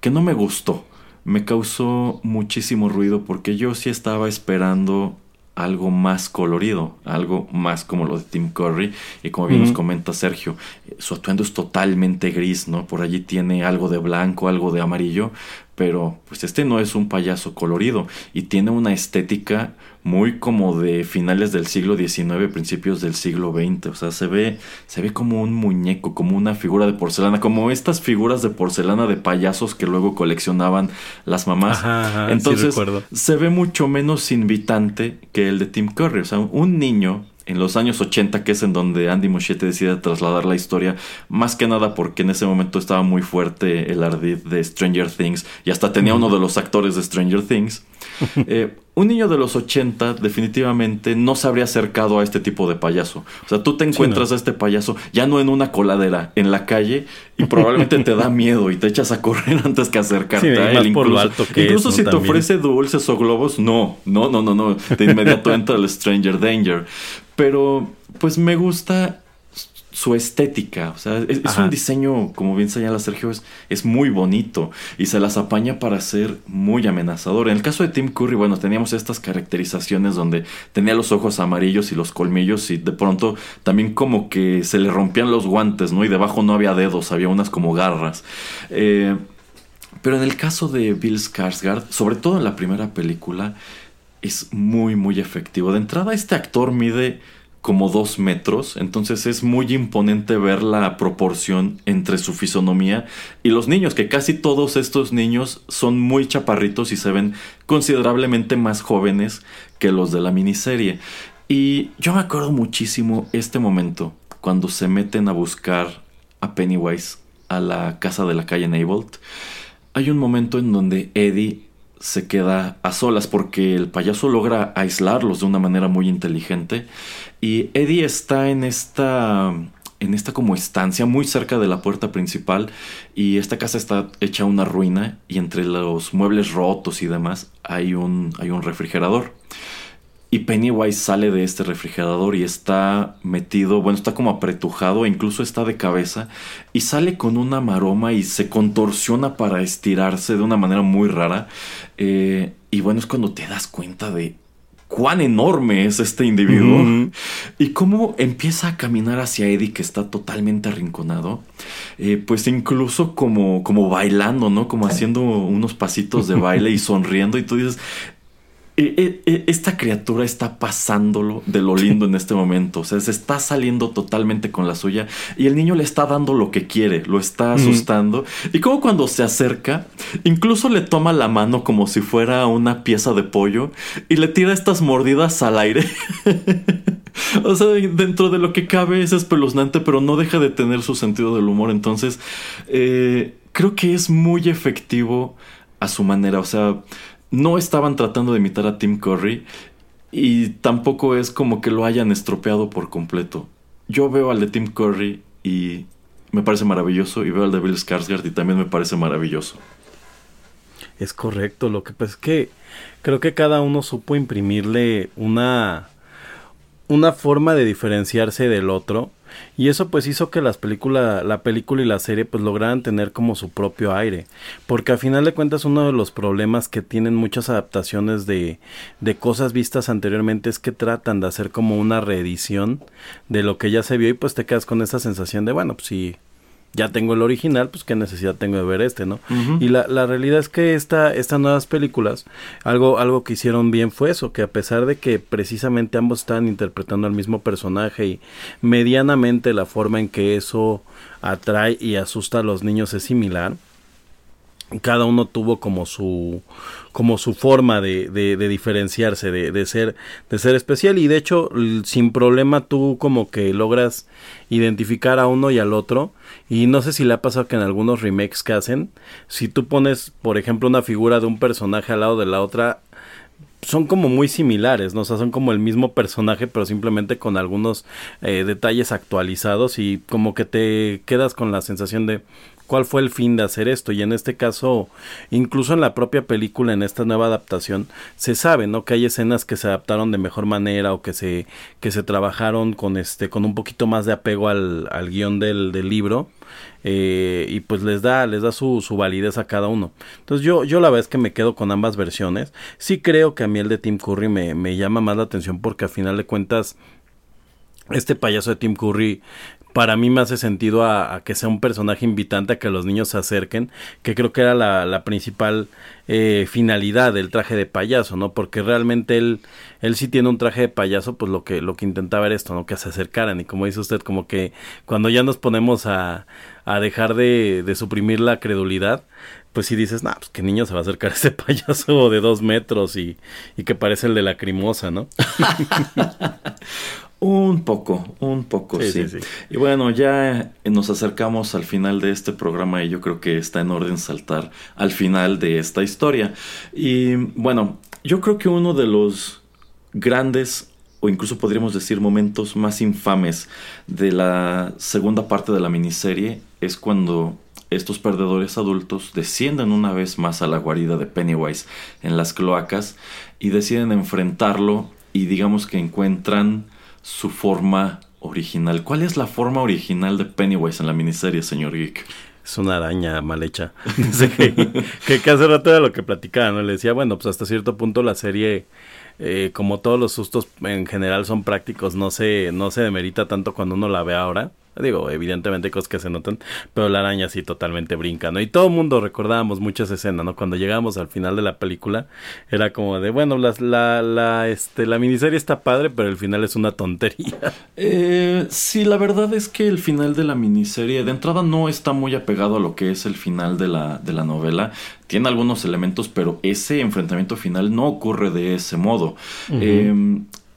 que no me gustó. Me causó muchísimo ruido porque yo sí estaba esperando algo más colorido, algo más como lo de Tim Curry. Y como bien nos comenta Sergio, su atuendo es totalmente gris, ¿no? Por allí tiene algo de blanco, algo de amarillo, pero pues este no es un payaso colorido y tiene una estética muy como de finales del siglo XIX, principios del siglo XX, o sea, se ve se ve como un muñeco, como una figura de porcelana, como estas figuras de porcelana de payasos que luego coleccionaban las mamás. Entonces, se ve mucho menos invitante que el de Tim Curry, o sea, un niño en los años 80, que es en donde Andy Muschietti decide trasladar la historia, más que nada porque en ese momento estaba muy fuerte el ardid de Stranger Things y hasta tenía uno de los actores de Stranger Things. *laughs* Eh, un niño de los 80 definitivamente no se habría acercado a este tipo de payaso. O sea, tú te encuentras a este payaso ya no en una coladera, en la calle, y probablemente te da miedo y te echas a correr *laughs* antes que acercarte a él. Incluso, si te ofrece dulces o globos, no, no, no, no, no. De inmediato *laughs* entra el Stranger Danger. Pero, pues me gusta su estética. O sea, es, un diseño, como bien señala Sergio, es, muy bonito y se las apaña para ser muy amenazador. En el caso de Tim Curry, bueno, teníamos estas caracterizaciones donde tenía los ojos amarillos y los colmillos y de pronto también como que se le rompían los guantes, ¿no? Y debajo no había dedos, había unas como garras. Eh, pero en el caso de Bill Skarsgård, sobre todo en la primera película, es muy, muy efectivo. De entrada, este actor mide como dos metros, entonces es muy imponente ver la proporción entre su fisonomía y los niños, que casi todos estos niños son muy chaparritos y se ven considerablemente más jóvenes que los de la miniserie. Y yo me acuerdo muchísimo este momento, cuando se meten a buscar a Pennywise a la casa de la calle Neibolt. Hay un momento en donde Eddie se queda a solas porque el payaso logra aislarlos de una manera muy inteligente y Eddie está en esta en esta como estancia muy cerca de la puerta principal y esta casa está hecha una ruina y entre los muebles rotos y demás hay un hay un refrigerador. Y Pennywise sale de este refrigerador y está metido, bueno, está como apretujado, e incluso está de cabeza, y sale con una maroma y se contorsiona para estirarse de una manera muy rara. Eh, y bueno, es cuando te das cuenta de cuán enorme es este individuo y cómo empieza a caminar hacia Eddie que está totalmente arrinconado, eh, pues incluso como, como bailando, ¿no? Como haciendo unos pasitos de baile y sonriendo y tú dices, esta criatura está pasándolo de lo lindo en este momento. O sea, se está saliendo totalmente con la suya y el niño le está dando lo que quiere, lo está asustando. Y como cuando se acerca, incluso le toma la mano como si fuera una pieza de pollo y le tira estas mordidas al aire. *laughs* o sea, dentro de lo que cabe es espeluznante, pero no deja de tener su sentido del humor. Entonces, eh, creo que es muy efectivo a su manera. O sea, no estaban tratando de imitar a Tim Curry y tampoco es como que lo hayan estropeado por completo. Yo veo al de Tim Curry y me parece maravilloso y veo al de Bill Skarsgård y también me parece maravilloso. Es correcto, lo que pasa es que creo que cada uno supo imprimirle una una forma de diferenciarse del otro y eso pues hizo que las películas, la película y la serie pues lograran tener como su propio aire. Porque a final de cuentas uno de los problemas que tienen muchas adaptaciones de, de cosas vistas anteriormente es que tratan de hacer como una reedición de lo que ya se vio y pues te quedas con esa sensación de bueno pues sí ya tengo el original, pues qué necesidad tengo de ver este, ¿no? Y la, la, realidad es que esta, estas nuevas películas, algo, algo que hicieron bien fue eso, que a pesar de que precisamente ambos estaban interpretando al mismo personaje y medianamente la forma en que eso atrae y asusta a los niños es similar, cada uno tuvo como su como su forma de, de, diferenciarse de, de, ser de ser especial y de hecho sin problema tú como que logras identificar a uno y al otro y no sé si le ha pasado que en algunos remakes que hacen si tú pones por ejemplo una figura de un personaje al lado de la otra son como muy similares, ¿no? O sea, son como el mismo personaje, pero simplemente con algunos eh, detalles actualizados y como que te quedas con la sensación de cuál fue el fin de hacer esto. Y en este caso, incluso en la propia película, en esta nueva adaptación, se sabe, ¿no? Que hay escenas que se adaptaron de mejor manera o que se, que se trabajaron con este, con un poquito más de apego al, al guion del, del libro. Eh, y pues les da, les da su, su, validez a cada uno. Entonces yo, yo la verdad es que me quedo con ambas versiones. Sí creo que a mí el de Tim Curry me, me llama más la atención porque a final de cuentas este payaso de Tim Curry para mí me hace sentido a, que sea un personaje invitante a que los niños se acerquen, que creo que era la, la principal eh, finalidad del traje de payaso, ¿no? Porque realmente él, él sí tiene un traje de payaso, pues lo que, lo que intentaba era esto, ¿no? Que se acercaran y como dice usted, como que cuando ya nos ponemos a, a dejar de, de suprimir la credulidad, pues si dices, nah, pues qué niño se va a acercar a ese *laughs* payaso de dos metros y, y que parece el de la crimosa, ¿no? *laughs* Un poco, un poco, sí, Y bueno, ya nos acercamos al final de este programa y yo creo que está en orden saltar al final de esta historia. Y bueno, yo creo que uno de los grandes o incluso podríamos decir momentos más infames de la segunda parte de la miniserie es cuando estos perdedores adultos descienden una vez más a la guarida de Pennywise en las cloacas y deciden enfrentarlo y digamos que encuentran su forma original. ¿Cuál es la forma original de Pennywise en la miniserie, señor Geek? Es una araña mal hecha. *laughs* que, que, hace rato era lo que platicaba, ¿no? Le decía, bueno, pues hasta cierto punto la serie, eh, como todos los sustos en general son prácticos, no se, no se demerita tanto cuando uno la ve ahora. Digo, evidentemente cosas que se notan, pero la araña sí totalmente brinca, ¿no? Y todo el mundo recordábamos mucho esa escena, ¿no? Cuando llegamos al final de la película, era como de, bueno, la, la, la, este, la miniserie está padre, pero el final es una tontería. *laughs* Eh, sí, la verdad es que el final de la miniserie, de entrada, no está muy apegado a lo que es el final de la, de la novela. Tiene algunos elementos, pero ese enfrentamiento final no ocurre de ese modo.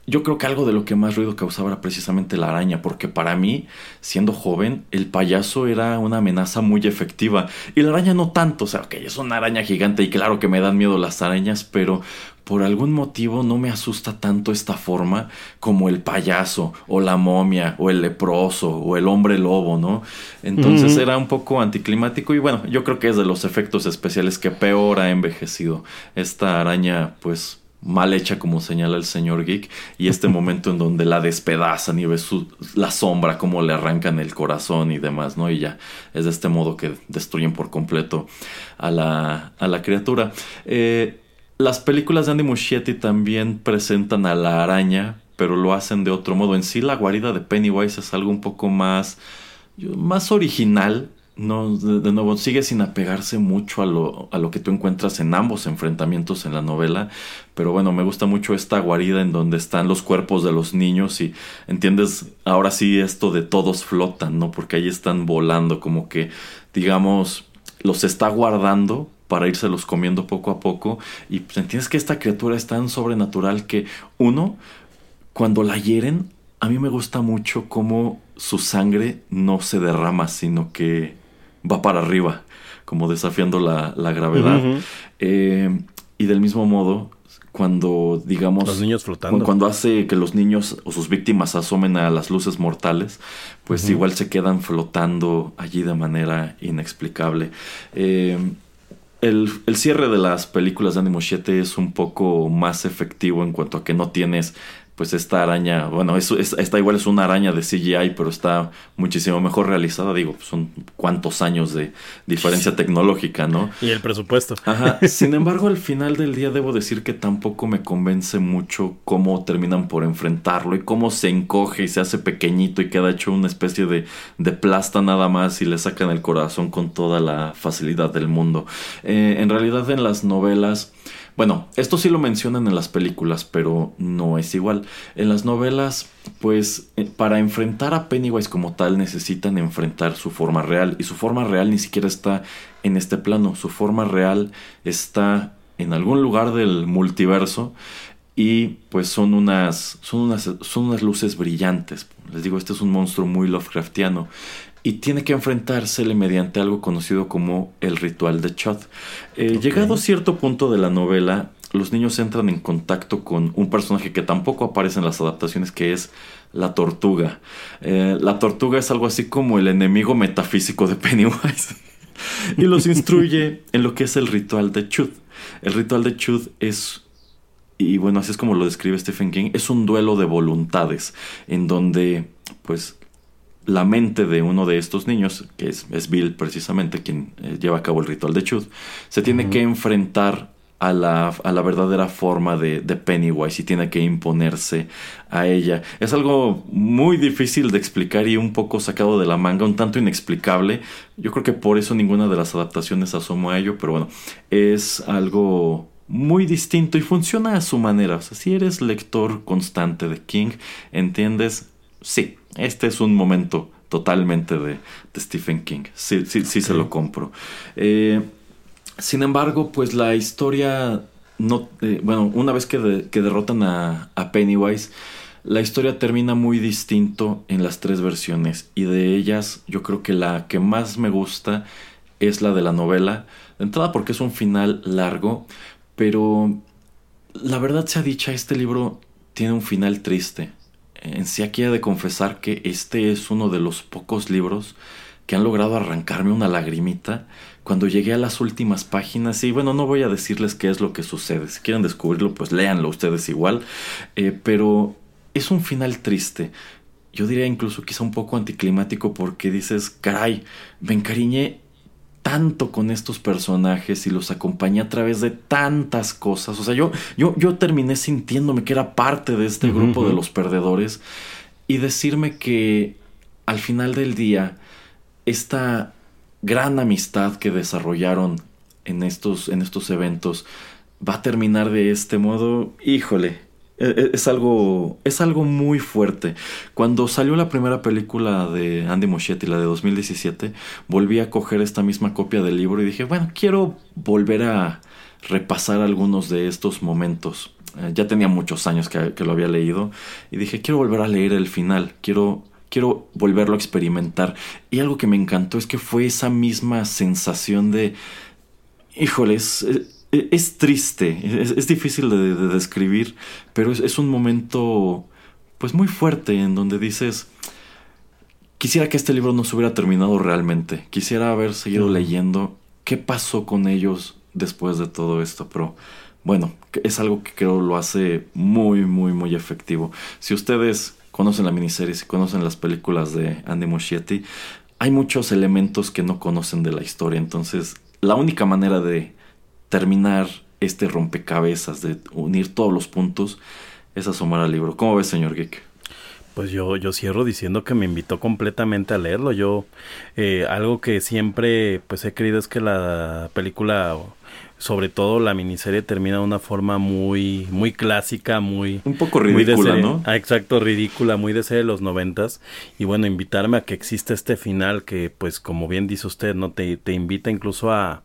Yo creo que algo de lo que más ruido causaba era precisamente la araña, porque para mí, siendo joven, el payaso era una amenaza muy efectiva y la araña no tanto, o sea, que es una araña gigante y claro que me dan miedo las arañas, pero por algún motivo no me asusta tanto esta forma como el payaso o la momia o el leproso o el hombre lobo, ¿no? Entonces era un poco anticlimático y bueno, yo creo que es de los efectos especiales que peor ha envejecido. Esta araña pues mal hecha como señala el señor Geek y este *laughs* momento en donde la despedazan y ves la sombra como le arrancan el corazón y demás, ¿no? Y ya es de este modo que destruyen por completo a la, a la criatura. Eh, las películas de Andy Muschietti también presentan a la araña, pero lo hacen de otro modo. En sí la guarida de Pennywise es algo un poco más, más original no, de, nuevo, sigue sin apegarse mucho a lo, a lo que tú encuentras en ambos enfrentamientos en la novela. Pero bueno, me gusta mucho esta guarida en donde están los cuerpos de los niños y entiendes ahora sí esto de todos flotan, ¿no? Porque ahí están volando, como que, digamos, los está guardando para los comiendo poco a poco. Y pues, entiendes que esta criatura es tan sobrenatural que uno, cuando la hieren, a mí me gusta mucho cómo su sangre no se derrama, sino que va para arriba, como desafiando la, gravedad. Eh, y del mismo modo, cuando, digamos... Los niños flotando. Cuando hace que los niños o sus víctimas asomen a las luces mortales, pues igual se quedan flotando allí de manera inexplicable. Eh, el, el, cierre de las películas de Animo 7 es un poco más efectivo en cuanto a que no tienes pues esta araña, bueno, es, esta igual es una araña de CGI, pero está muchísimo mejor realizada, digo, son cuántos años de diferencia *laughs* tecnológica, ¿no? Y el presupuesto. Ajá. *laughs* Sin embargo, al final del día debo decir que tampoco me convence mucho cómo terminan por enfrentarlo y cómo se encoge y se hace pequeñito y queda hecho una especie de, de plasta nada más y le sacan el corazón con toda la facilidad del mundo. Eh, en realidad en las novelas bueno, esto sí lo mencionan en las películas, pero no es igual. En las novelas, pues eh, para enfrentar a Pennywise como tal necesitan enfrentar su forma real. Y su forma real ni siquiera está en este plano. Su forma real está en algún lugar del multiverso. Y pues son unas, son unas, son unas luces brillantes. Les digo, este es un monstruo muy Lovecraftiano y tiene que enfrentársele mediante algo conocido como el ritual de Chod. Eh, llegado a cierto punto de la novela, los niños entran en contacto con un personaje que tampoco aparece en las adaptaciones, que es la tortuga. Eh, la tortuga es algo así como el enemigo metafísico de *laughs* Pennywise. y los *laughs* instruye en lo que es el ritual de Chud. El ritual de Chud es y bueno, así es como lo describe Stephen King, es un duelo de voluntades, en donde pues la mente de uno de estos niños, que es, Bill precisamente quien eh, lleva a cabo el ritual de Chud, se tiene que enfrentar a la, a la verdadera forma de, de, Pennywise y tiene que imponerse a ella. Es algo muy difícil de explicar y un poco sacado de la manga, un tanto inexplicable. Yo creo que por eso ninguna de las adaptaciones asomó a ello, pero bueno, es algo muy distinto y funciona a su manera. O sea, si eres lector constante de King, entiendes, sí, este es un momento totalmente de, Stephen King. Sí, sí, sí se lo compro. Eh, sin embargo, pues la historia no, eh, bueno, una vez que, derrotan a, a, Pennywise, la historia termina muy distinto en las tres versiones y de ellas yo creo que la que más me gusta es la de la novela, de entrada porque es un final largo, pero la verdad sea dicha, este libro tiene un final triste. En sí aquí he de confesar que este es uno de los pocos libros que han logrado arrancarme una lagrimita cuando llegué a las últimas páginas. Y bueno, no voy a decirles qué es lo que sucede. Si quieren descubrirlo, pues léanlo ustedes igual. Eh, pero es un final triste. Yo diría incluso quizá un poco anticlimático porque dices, caray, me encariñé tanto con estos personajes y los acompañé a través de tantas cosas. O sea, yo, yo, yo terminé sintiéndome que era parte de este grupo de los perdedores y decirme que al final del día, esta gran amistad que desarrollaron en estos, en estos eventos va a terminar de este modo, híjole, es algo, es algo muy fuerte. Cuando salió la primera película de Andy Muschietti, la de 2017, volví a coger esta misma copia del libro y dije, bueno, quiero volver a repasar algunos de estos momentos. Eh, ya tenía muchos años que, que, lo había leído y dije, quiero volver a leer el final, quiero, quiero volverlo a experimentar. Y algo que me encantó es que fue esa misma sensación de, híjoles, e, es triste, es, difícil de, describir, pero es, un momento pues muy fuerte en donde dices, quisiera que este libro no se hubiera terminado realmente, quisiera haber seguido leyendo. Qué pasó con ellos después de todo esto, pero bueno, es algo que creo lo hace muy, muy, muy efectivo. Si ustedes conocen la miniserie, si conocen las películas de Andy Muschietti, hay muchos elementos que no conocen de la historia, entonces la única manera de terminar este rompecabezas, de unir todos los puntos, es asomar al libro. ¿Cómo ves, señor Geek? Pues yo, yo cierro diciendo que me invitó completamente a leerlo. Yo, eh, algo que siempre pues he querido es que la película, sobre todo la miniserie, termina de una forma muy, muy clásica, muy... Un poco ridícula, ¿no? Ah, exacto, ridícula, muy de serie de los noventas. Y bueno, invitarme a que exista este final que, pues como bien dice usted, ¿no? Te, te invita incluso a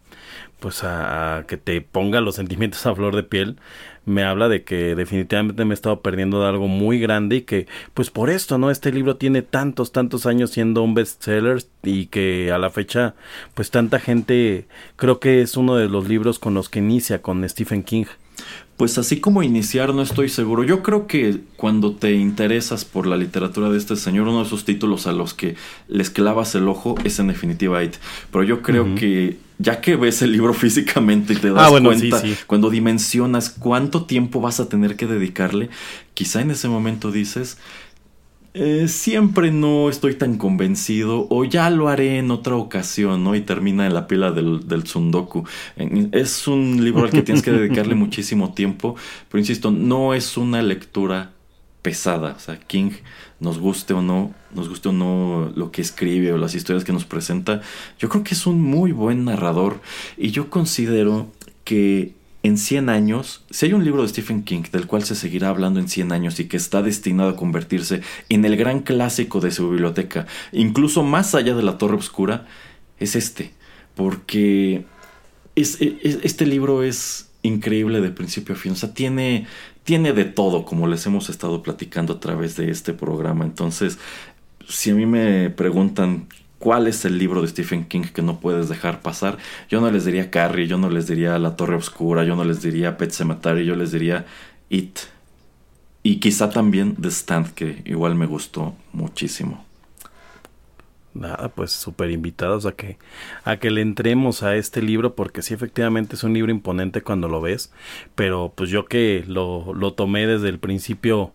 pues a, que te ponga los sentimientos a flor de piel, me habla de que definitivamente me he estado perdiendo de algo muy grande y que pues por esto, ¿no? Este libro tiene tantos, tantos años siendo un bestseller y que a la fecha pues tanta gente creo que es uno de los libros con los que inicia con Stephen King. Pues así como iniciar no estoy seguro. Yo creo que cuando te interesas por la literatura de este señor, uno de esos títulos a los que les clavas el ojo es en definitiva It. Pero yo creo que ya que ves el libro *laughs* físicamente y te das ah, cuenta, cuando dimensionas cuánto tiempo vas a tener que dedicarle, quizá en ese momento dices, eh, siempre no estoy tan convencido o ya lo haré en otra ocasión, ¿no? Y termina en la pila del, del Tsundoku. Es un libro al que tienes que dedicarle *laughs* muchísimo tiempo, pero insisto, no es una lectura pesada. O sea, King, nos guste o no, nos guste o no lo que escribe o las historias que nos presenta, yo creo que es un muy buen narrador. Y yo considero que en 100 años, si hay un libro de Stephen King del cual se seguirá hablando en 100 años y que está destinado a convertirse en el gran clásico de su biblioteca, incluso más allá de la Torre Oscura, es este. Porque este libro es increíble de principio a fin. O sea, tiene tiene de todo, como les hemos estado platicando a través de este programa. Entonces, si a mí me preguntan ¿Cuál es el libro de Stephen King que no puedes dejar pasar? Yo no les diría Carrie, yo no les diría La Torre Oscura, yo no les diría Pet Cemetery, yo les diría It. Y quizá también The Stand, que igual me gustó muchísimo. Nada, pues súper invitados a que, a que le entremos a este libro, porque sí, efectivamente es un libro imponente cuando lo ves, pero pues yo que lo, lo tomé desde el principio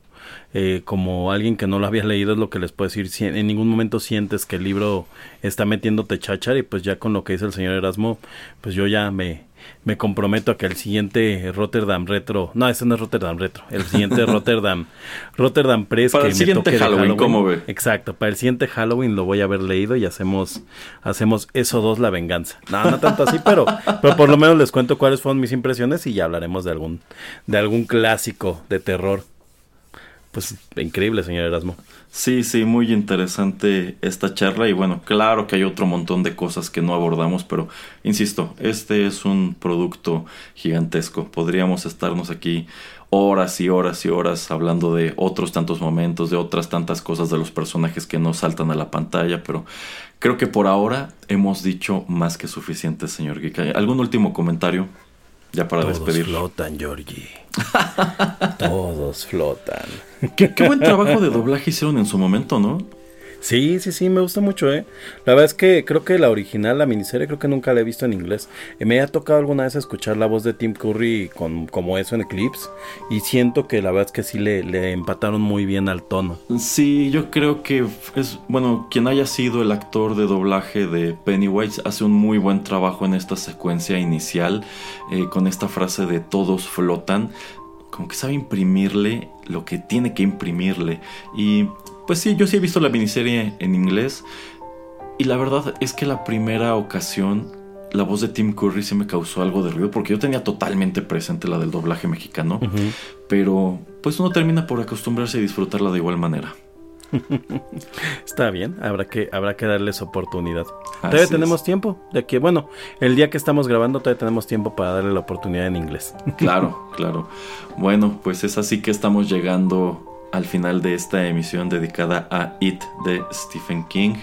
eh, como alguien que no lo había leído es lo que les puedo decir. Si en ningún momento sientes que el libro está metiéndote cháchara y pues ya con lo que dice el señor Erasmo, pues yo ya me, me comprometo a que el siguiente Rotterdam Retro, no, ese no es Rotterdam Retro, el siguiente *laughs* Rotterdam, Rotterdam Press para que el siguiente me toque de Halloween, ¿cómo ve? Exacto, para el siguiente Halloween lo voy a haber leído y hacemos, hacemos eso dos la venganza. No, no tanto así, pero, pero por lo menos les cuento cuáles fueron mis impresiones y ya hablaremos de algún, de algún clásico de terror. Pues increíble, señor Erasmo. Sí, sí, muy interesante esta charla y bueno, claro que hay otro montón de cosas que no abordamos, pero insisto, este es un producto gigantesco. Podríamos estarnos aquí horas y horas y horas hablando de otros tantos momentos, de otras tantas cosas de los personajes que no saltan a la pantalla, pero creo que por ahora hemos dicho más que suficiente, señor Geek. ¿Algún último comentario? Ya para Todos despedir. flotan, Georgie. Todos flotan. ¿Qué, qué buen trabajo de doblaje hicieron en su momento, ¿no? Sí, sí, sí, me gusta mucho, ¿eh? La verdad es que creo que la original, la miniserie, creo que nunca la he visto en inglés. Eh, me ha tocado alguna vez escuchar la voz de Tim Curry con, como eso en clips. Y siento que la verdad es que sí le, empataron muy bien al tono. Sí, yo creo que es, bueno, quien haya sido el actor de doblaje de Pennywise hace un muy buen trabajo en esta secuencia inicial, eh, con esta frase de todos flotan, como que sabe imprimirle lo que tiene que imprimirle. Y pues sí, yo sí he visto la miniserie en inglés, y la verdad es que la primera ocasión la voz de Tim Curry sí me causó algo de ruido porque yo tenía totalmente presente la del doblaje mexicano, pero pues uno termina por acostumbrarse y disfrutarla de igual manera. *laughs* Está bien, habrá que, habrá que darles oportunidad. Así todavía es. tenemos tiempo. De que, bueno, el día que estamos grabando todavía tenemos tiempo para darle la oportunidad en inglés. Claro, *laughs* claro. Bueno, pues es así que estamos llegando al final de esta emisión dedicada a It de Stephen King.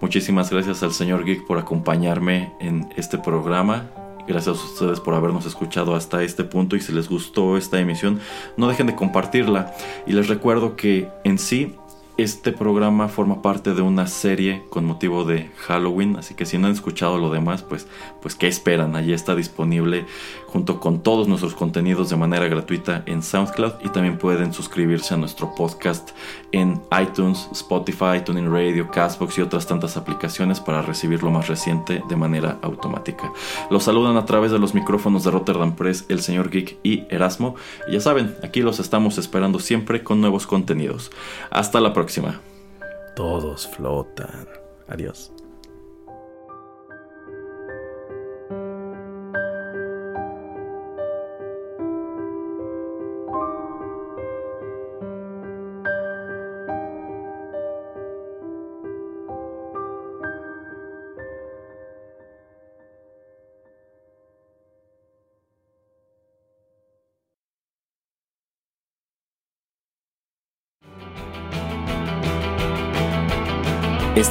Muchísimas gracias al señor Geek por acompañarme en este programa. Gracias a ustedes por habernos escuchado hasta este punto y si les gustó esta emisión, no dejen de compartirla. Y les recuerdo que en sí este programa forma parte de una serie con motivo de Halloween, así que si no han escuchado lo demás, pues, pues ¿qué esperan? Allí está disponible junto con todos nuestros contenidos de manera gratuita en SoundCloud y también pueden suscribirse a nuestro podcast en iTunes, Spotify, TuneIn Radio, Castbox y otras tantas aplicaciones para recibir lo más reciente de manera automática. Los saludan a través de los micrófonos de Rotterdam Press el señor Geek y Erasmo. Y ya saben, aquí los estamos esperando siempre con nuevos contenidos. Hasta la próxima. Todos flotan. Adiós.